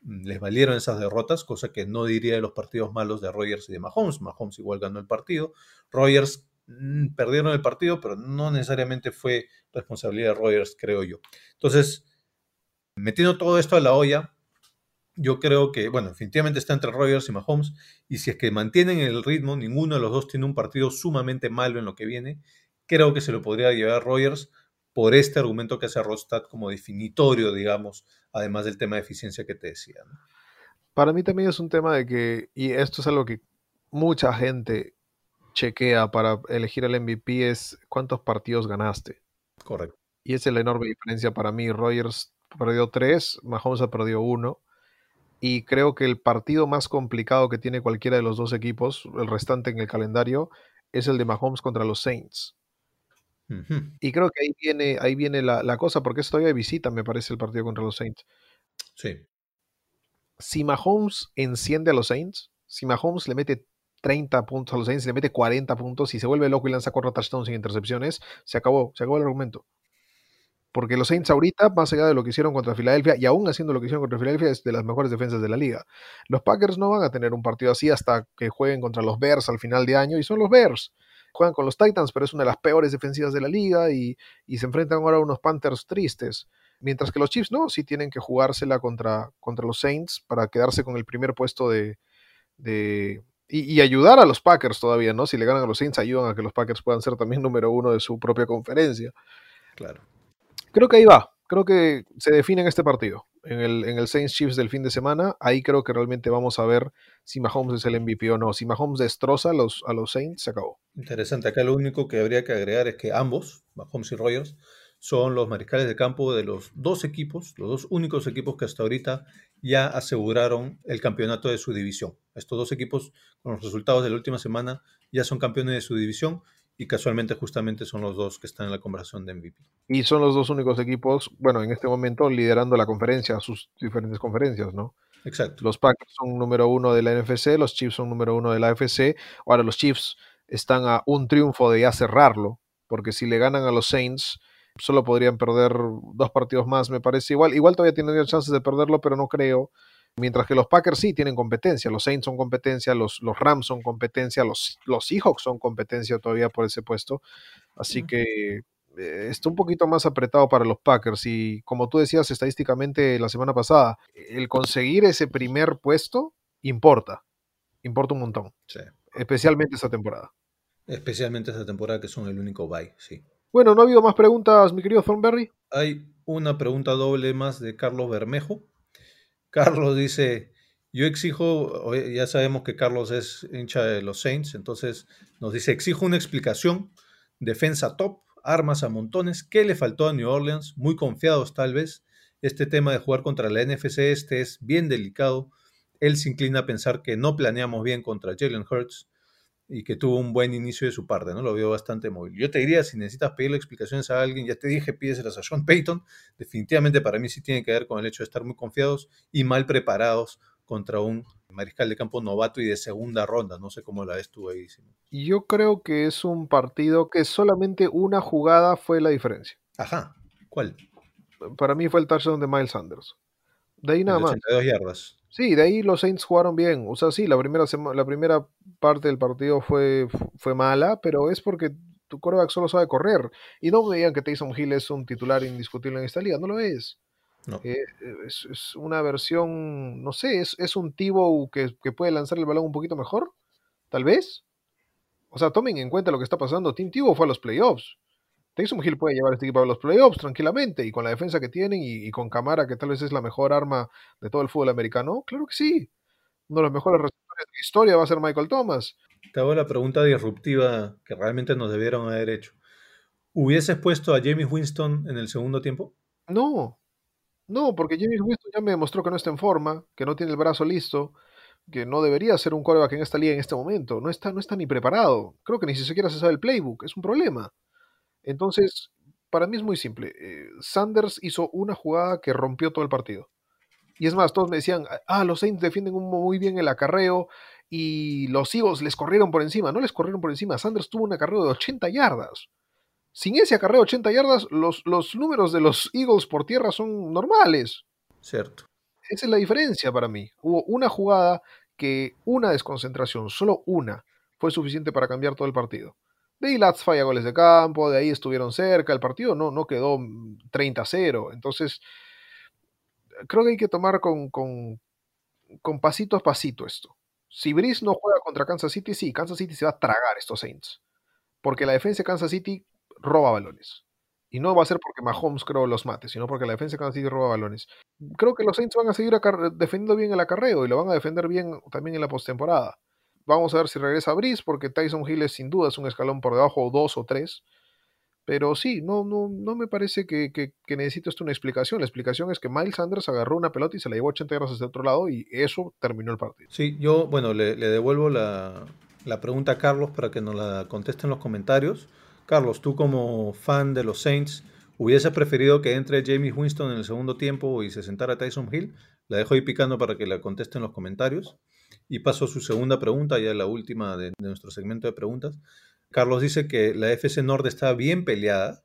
les valieron esas derrotas, cosa que no diría de los partidos malos de Rogers y de Mahomes. Mahomes igual ganó el partido. Rogers mm, perdieron el partido, pero no necesariamente fue responsabilidad de Rogers, creo yo. Entonces, metiendo todo esto a la olla, yo creo que, bueno, definitivamente está entre Rogers y Mahomes, y si es que mantienen el ritmo, ninguno de los dos tiene un partido sumamente malo en lo que viene, creo que se lo podría llevar Rogers por este argumento que hace Rostad como definitorio, digamos, además del tema de eficiencia que te decía. ¿no? Para mí también es un tema de que, y esto es algo que mucha gente chequea para elegir el MVP, es cuántos partidos ganaste. Correcto. Y esa es la enorme diferencia para mí. Rogers perdió tres, Mahomes ha perdido uno. Y creo que el partido más complicado que tiene cualquiera de los dos equipos, el restante en el calendario, es el de Mahomes contra los Saints. Y creo que ahí viene, ahí viene la, la cosa, porque es todavía de visita, me parece, el partido contra los Saints. Sí. Si Mahomes enciende a los Saints, si Mahomes le mete 30 puntos a los Saints, le mete 40 puntos y se vuelve loco y lanza cuatro touchdowns sin intercepciones, se acabó, se acabó el argumento. Porque los Saints ahorita, más allá de lo que hicieron contra Filadelfia, y aún haciendo lo que hicieron contra Filadelfia, es de las mejores defensas de la liga. Los Packers no van a tener un partido así hasta que jueguen contra los Bears al final de año, y son los Bears. Juegan con los Titans, pero es una de las peores defensivas de la liga, y, y se enfrentan ahora a unos Panthers tristes. Mientras que los Chiefs no, sí tienen que jugársela contra, contra los Saints para quedarse con el primer puesto de, de y, y, ayudar a los Packers todavía, ¿no? Si le ganan a los Saints, ayudan a que los Packers puedan ser también número uno de su propia conferencia. Claro. Creo que ahí va. Creo que se define en este partido. En el, en el Saints Chiefs del fin de semana, ahí creo que realmente vamos a ver si Mahomes es el MVP o no. Si Mahomes destroza a los, a los Saints, se acabó. Interesante. Acá lo único que habría que agregar es que ambos, Mahomes y Rogers, son los mariscales de campo de los dos equipos, los dos únicos equipos que hasta ahorita ya aseguraron el campeonato de su división. Estos dos equipos, con los resultados de la última semana, ya son campeones de su división y casualmente justamente son los dos que están en la conversación de MVP. Y son los dos únicos equipos, bueno, en este momento liderando la conferencia, sus diferentes conferencias, ¿no? Exacto. Los Packers son número uno de la NFC, los Chiefs son número uno de la AFC. Ahora los Chiefs están a un triunfo de ya cerrarlo, porque si le ganan a los Saints, solo podrían perder dos partidos más, me parece. Igual, igual todavía tienen chances de perderlo, pero no creo. Mientras que los Packers sí tienen competencia, los Saints son competencia, los, los Rams son competencia, los, los Seahawks son competencia todavía por ese puesto. Así que eh, está un poquito más apretado para los Packers. Y como tú decías estadísticamente la semana pasada, el conseguir ese primer puesto importa. Importa un montón. Sí. Especialmente esta temporada. Especialmente esta temporada que son el único bye, sí. Bueno, no ha habido más preguntas, mi querido Thornberry. Hay una pregunta doble más de Carlos Bermejo. Carlos dice, yo exijo, ya sabemos que Carlos es hincha de los Saints, entonces nos dice, exijo una explicación, defensa top, armas a montones, ¿qué le faltó a New Orleans? Muy confiados tal vez. Este tema de jugar contra la NFC este es bien delicado. Él se inclina a pensar que no planeamos bien contra Jalen Hurts y que tuvo un buen inicio de su parte, ¿no? Lo veo bastante móvil. Yo te diría, si necesitas pedirle explicaciones a alguien, ya te dije, pídeselas a Sean Payton. Definitivamente para mí sí tiene que ver con el hecho de estar muy confiados y mal preparados contra un mariscal de campo novato y de segunda ronda. No sé cómo la ves tú ahí. Yo creo que es un partido que solamente una jugada fue la diferencia. Ajá. ¿Cuál? Para mí fue el touchdown de Miles Sanders. De ahí nada más. 82 yardas. Sí, de ahí los Saints jugaron bien. O sea, sí, la primera, la primera parte del partido fue, fue mala, pero es porque tu quarterback solo sabe correr. Y no me digan que Taysom Hill es un titular indiscutible en esta liga, no lo es. No. Eh, es, es, una versión, no sé, es, es un Tibo que, que, puede lanzar el balón un poquito mejor, tal vez. O sea, tomen en cuenta lo que está pasando. Tim Tibo fue a los playoffs. Taysom Hill puede llevar este equipo a los playoffs tranquilamente y con la defensa que tienen y, y, con Camara, que tal vez es la mejor arma de todo el fútbol americano. Claro que sí. Uno de los mejores receptores de la historia va a ser Michael Thomas. Te hago la pregunta disruptiva que realmente nos debieron haber hecho. ¿Hubieses puesto a James Winston en el segundo tiempo? No, no, porque James Winston ya me demostró que no está en forma, que no tiene el brazo listo, que no debería ser un coreback en esta liga en este momento. No está, no está ni preparado. Creo que ni siquiera se sabe el playbook. Es un problema. Entonces, para mí es muy simple. Eh, Sanders hizo una jugada que rompió todo el partido. Y es más, todos me decían, ah, los Saints defienden muy bien el acarreo y los Eagles les corrieron por encima. No les corrieron por encima. Sanders tuvo un acarreo de 80 yardas. Sin ese acarreo de 80 yardas, los, los números de los Eagles por tierra son normales. Cierto. Esa es la diferencia para mí. Hubo una jugada que una desconcentración, solo una, fue suficiente para cambiar todo el partido. De Lats falla goles de campo, de ahí estuvieron cerca, el partido no, no quedó 30-0, entonces creo que hay que tomar con, con, pasito a pasito esto. Si Brice no juega contra Kansas City, sí, Kansas City se va a tragar estos Saints, porque la defensa de Kansas City roba balones. Y no va a ser porque Mahomes creo los mate, sino porque la defensa de Kansas City roba balones. Creo que los Saints van a seguir defendiendo bien el acarreo y lo van a defender bien también en la postemporada. Vamos a ver si regresa Brice, porque Tyson Hill es sin duda es un escalón por debajo, o dos o tres. Pero sí, no, no, no me parece que, que, que necesite esto una explicación. La explicación es que Miles Sanders agarró una pelota y se la llevó 80 yardas hacia otro lado y eso terminó el partido. Sí, yo, bueno, le, le devuelvo la, la pregunta a Carlos para que nos la conteste en los comentarios. Carlos, tú como fan de los Saints, ¿hubieses preferido que entre Jamie Winston en el segundo tiempo y se sentara Tyson Hill? La dejo ahí picando para que la conteste en los comentarios. Y paso a su segunda pregunta, ya la última de, nuestro segmento de preguntas. Carlos dice que la FC Norte está bien peleada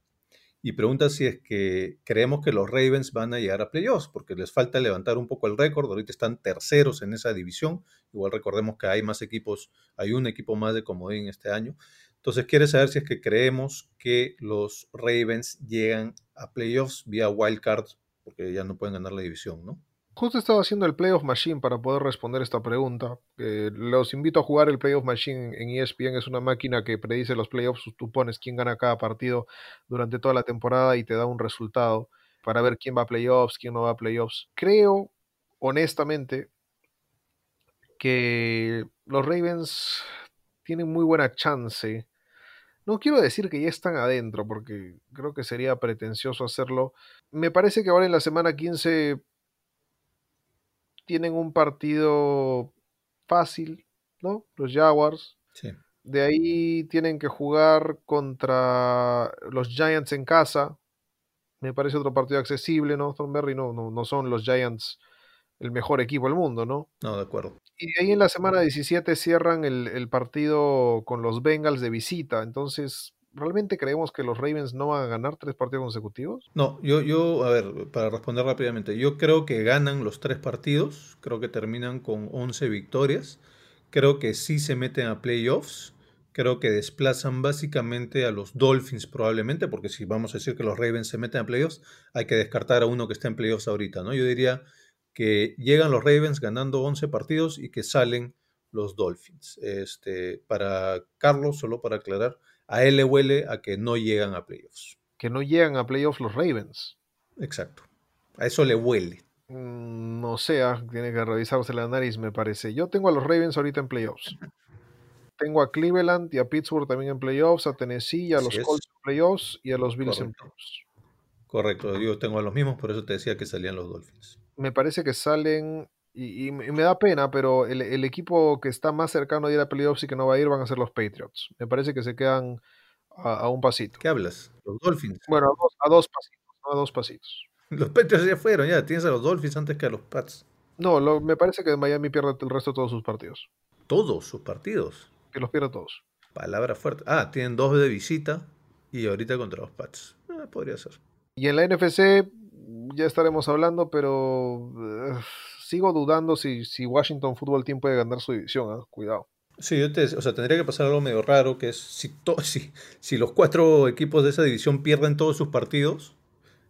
y pregunta si es que creemos que los Ravens van a llegar a playoffs, porque les falta levantar un poco el récord. Ahorita están terceros en esa división. Igual recordemos que hay más equipos, hay un equipo más de comodín este año. Entonces quiere saber si es que creemos que los Ravens llegan a playoffs vía wildcard, porque ya no pueden ganar la división, ¿no? Justo estaba haciendo el Playoff Machine para poder responder esta pregunta. Los invito a jugar el Playoff Machine en ESPN. Es una máquina que predice los playoffs. Tú pones quién gana cada partido durante toda la temporada y te da un resultado para ver quién va a playoffs, quién no va a playoffs. Creo, honestamente, que los Ravens tienen muy buena chance. No quiero decir que ya están adentro, porque creo que sería pretencioso hacerlo. Me parece que ahora en la semana 15 tienen un partido fácil, ¿no? Los Jaguars. Sí. De ahí tienen que jugar contra los Giants en casa. Me parece otro partido accesible, ¿no? Thornberry no, no, no son los Giants el mejor equipo del mundo, ¿no? No, de acuerdo. Y de ahí en la semana 17 cierran el, el partido con los Bengals de visita. Entonces, ¿realmente creemos que los Ravens no van a ganar tres partidos consecutivos? No, yo, yo, a ver, para responder rápidamente, yo creo que ganan los tres partidos, creo que terminan con 11 victorias, creo que sí se meten a playoffs, creo que desplazan básicamente a los Dolphins probablemente, porque si vamos a decir que los Ravens se meten a playoffs, hay que descartar a uno que está en playoffs ahorita, ¿no? Yo diría que llegan los Ravens ganando 11 partidos y que salen los Dolphins. Este, para Carlos, solo para aclarar, a él le huele a que no llegan a playoffs. Que no llegan a playoffs los Ravens. Exacto. A eso le huele. Mm, No sé, ah, tiene que revisarse la nariz, me parece. Yo tengo a los Ravens ahorita en playoffs. Tengo a Cleveland y a Pittsburgh también en playoffs, a Tennessee y a los. Colts en playoffs y a los Bills en playoffs. Correcto, yo tengo a los mismos, por eso te decía que salían los Dolphins. Me parece que salen, y, y me y me da pena, pero el, el equipo que está más cercano de ir a playoffs y que no va a ir van a ser los Patriots. Me parece que se quedan a, a un pasito. ¿Qué hablas? Los Dolphins. Bueno, a dos, a dos pasitos, ¿no? a dos pasitos. Los Patriots ya fueron, ya. Tienes a los Dolphins antes que a los Pats. No, lo- me parece que Miami pierde el resto de todos sus partidos. Todos sus partidos. Que los pierde todos. Palabra fuerte. Ah, tienen dos de visita y ahorita contra los Pats. Ah, podría ser. Y en la NFC ya estaremos hablando, pero sigo dudando si, si Washington Football Team puede ganar su división. ¿ah? Cuidado. Sí, yo te, o sea, tendría que pasar algo medio raro, que es si, si, si los cuatro equipos de esa división pierden todos sus partidos,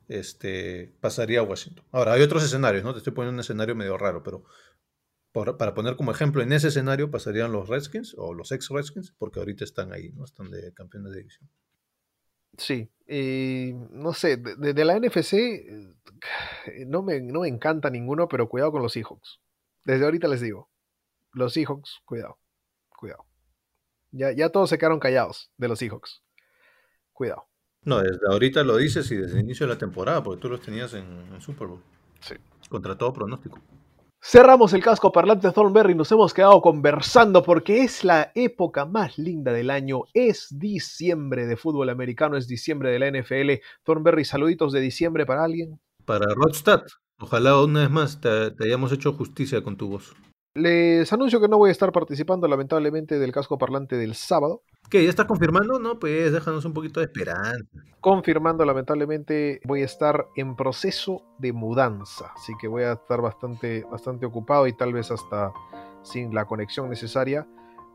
este, pasaría a Washington. Ahora, hay otros escenarios, ¿no? Te estoy poniendo un escenario medio raro, pero para poner como ejemplo, en ese escenario pasarían los Redskins o los ex-Redskins, porque ahorita están ahí, ¿no? Están de campeones de división. Sí, y no sé, de, de- de la NFC eh, no me, no me encanta ninguno, pero cuidado con los Seahawks. Desde ahorita les digo, los Seahawks, cuidado, cuidado. Ya, ya todos se quedaron callados de los Seahawks. Cuidado. No, desde ahorita lo dices y desde el inicio de la temporada, porque tú los tenías en, en Super Bowl. Sí. Contra todo pronóstico. Cerramos el casco parlante Thornberry y nos hemos quedado conversando porque es la época más linda del año. Es diciembre de fútbol americano, es diciembre de la NFL. Thornberry, saluditos de diciembre para alguien. Para Rodstad, ojalá una vez más te hayamos hecho justicia con tu voz. Les anuncio que no voy a estar participando lamentablemente del casco parlante del sábado. ¿Qué? ¿Ya estás confirmando? No, pues déjanos un poquito de esperanza. Confirmando lamentablemente voy a estar en proceso de mudanza, así que voy a estar bastante, bastante ocupado y tal vez hasta sin la conexión necesaria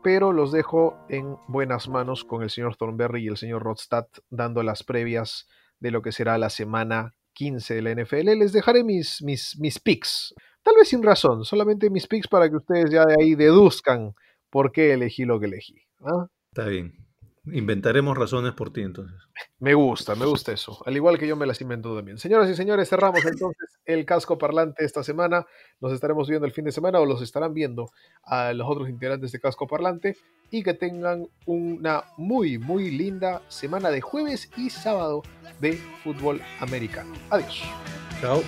pero los dejo en buenas manos con el señor Thornberry y el señor Rodstad dando las previas de lo que será la semana 15 de la NFL. Les dejaré mis, mis, mis picks, tal vez sin razón, solamente mis picks para que ustedes ya de ahí deduzcan por qué elegí lo que elegí. Está bien. Inventaremos razones por ti entonces. Me gusta, me gusta eso. Al igual que yo me las invento también. Señoras y señores, cerramos entonces el casco parlante esta semana. Nos estaremos viendo el fin de semana o los estarán viendo a los otros integrantes de casco parlante. Y que tengan una muy, muy linda semana de jueves y sábado de fútbol americano. Adiós. Chao.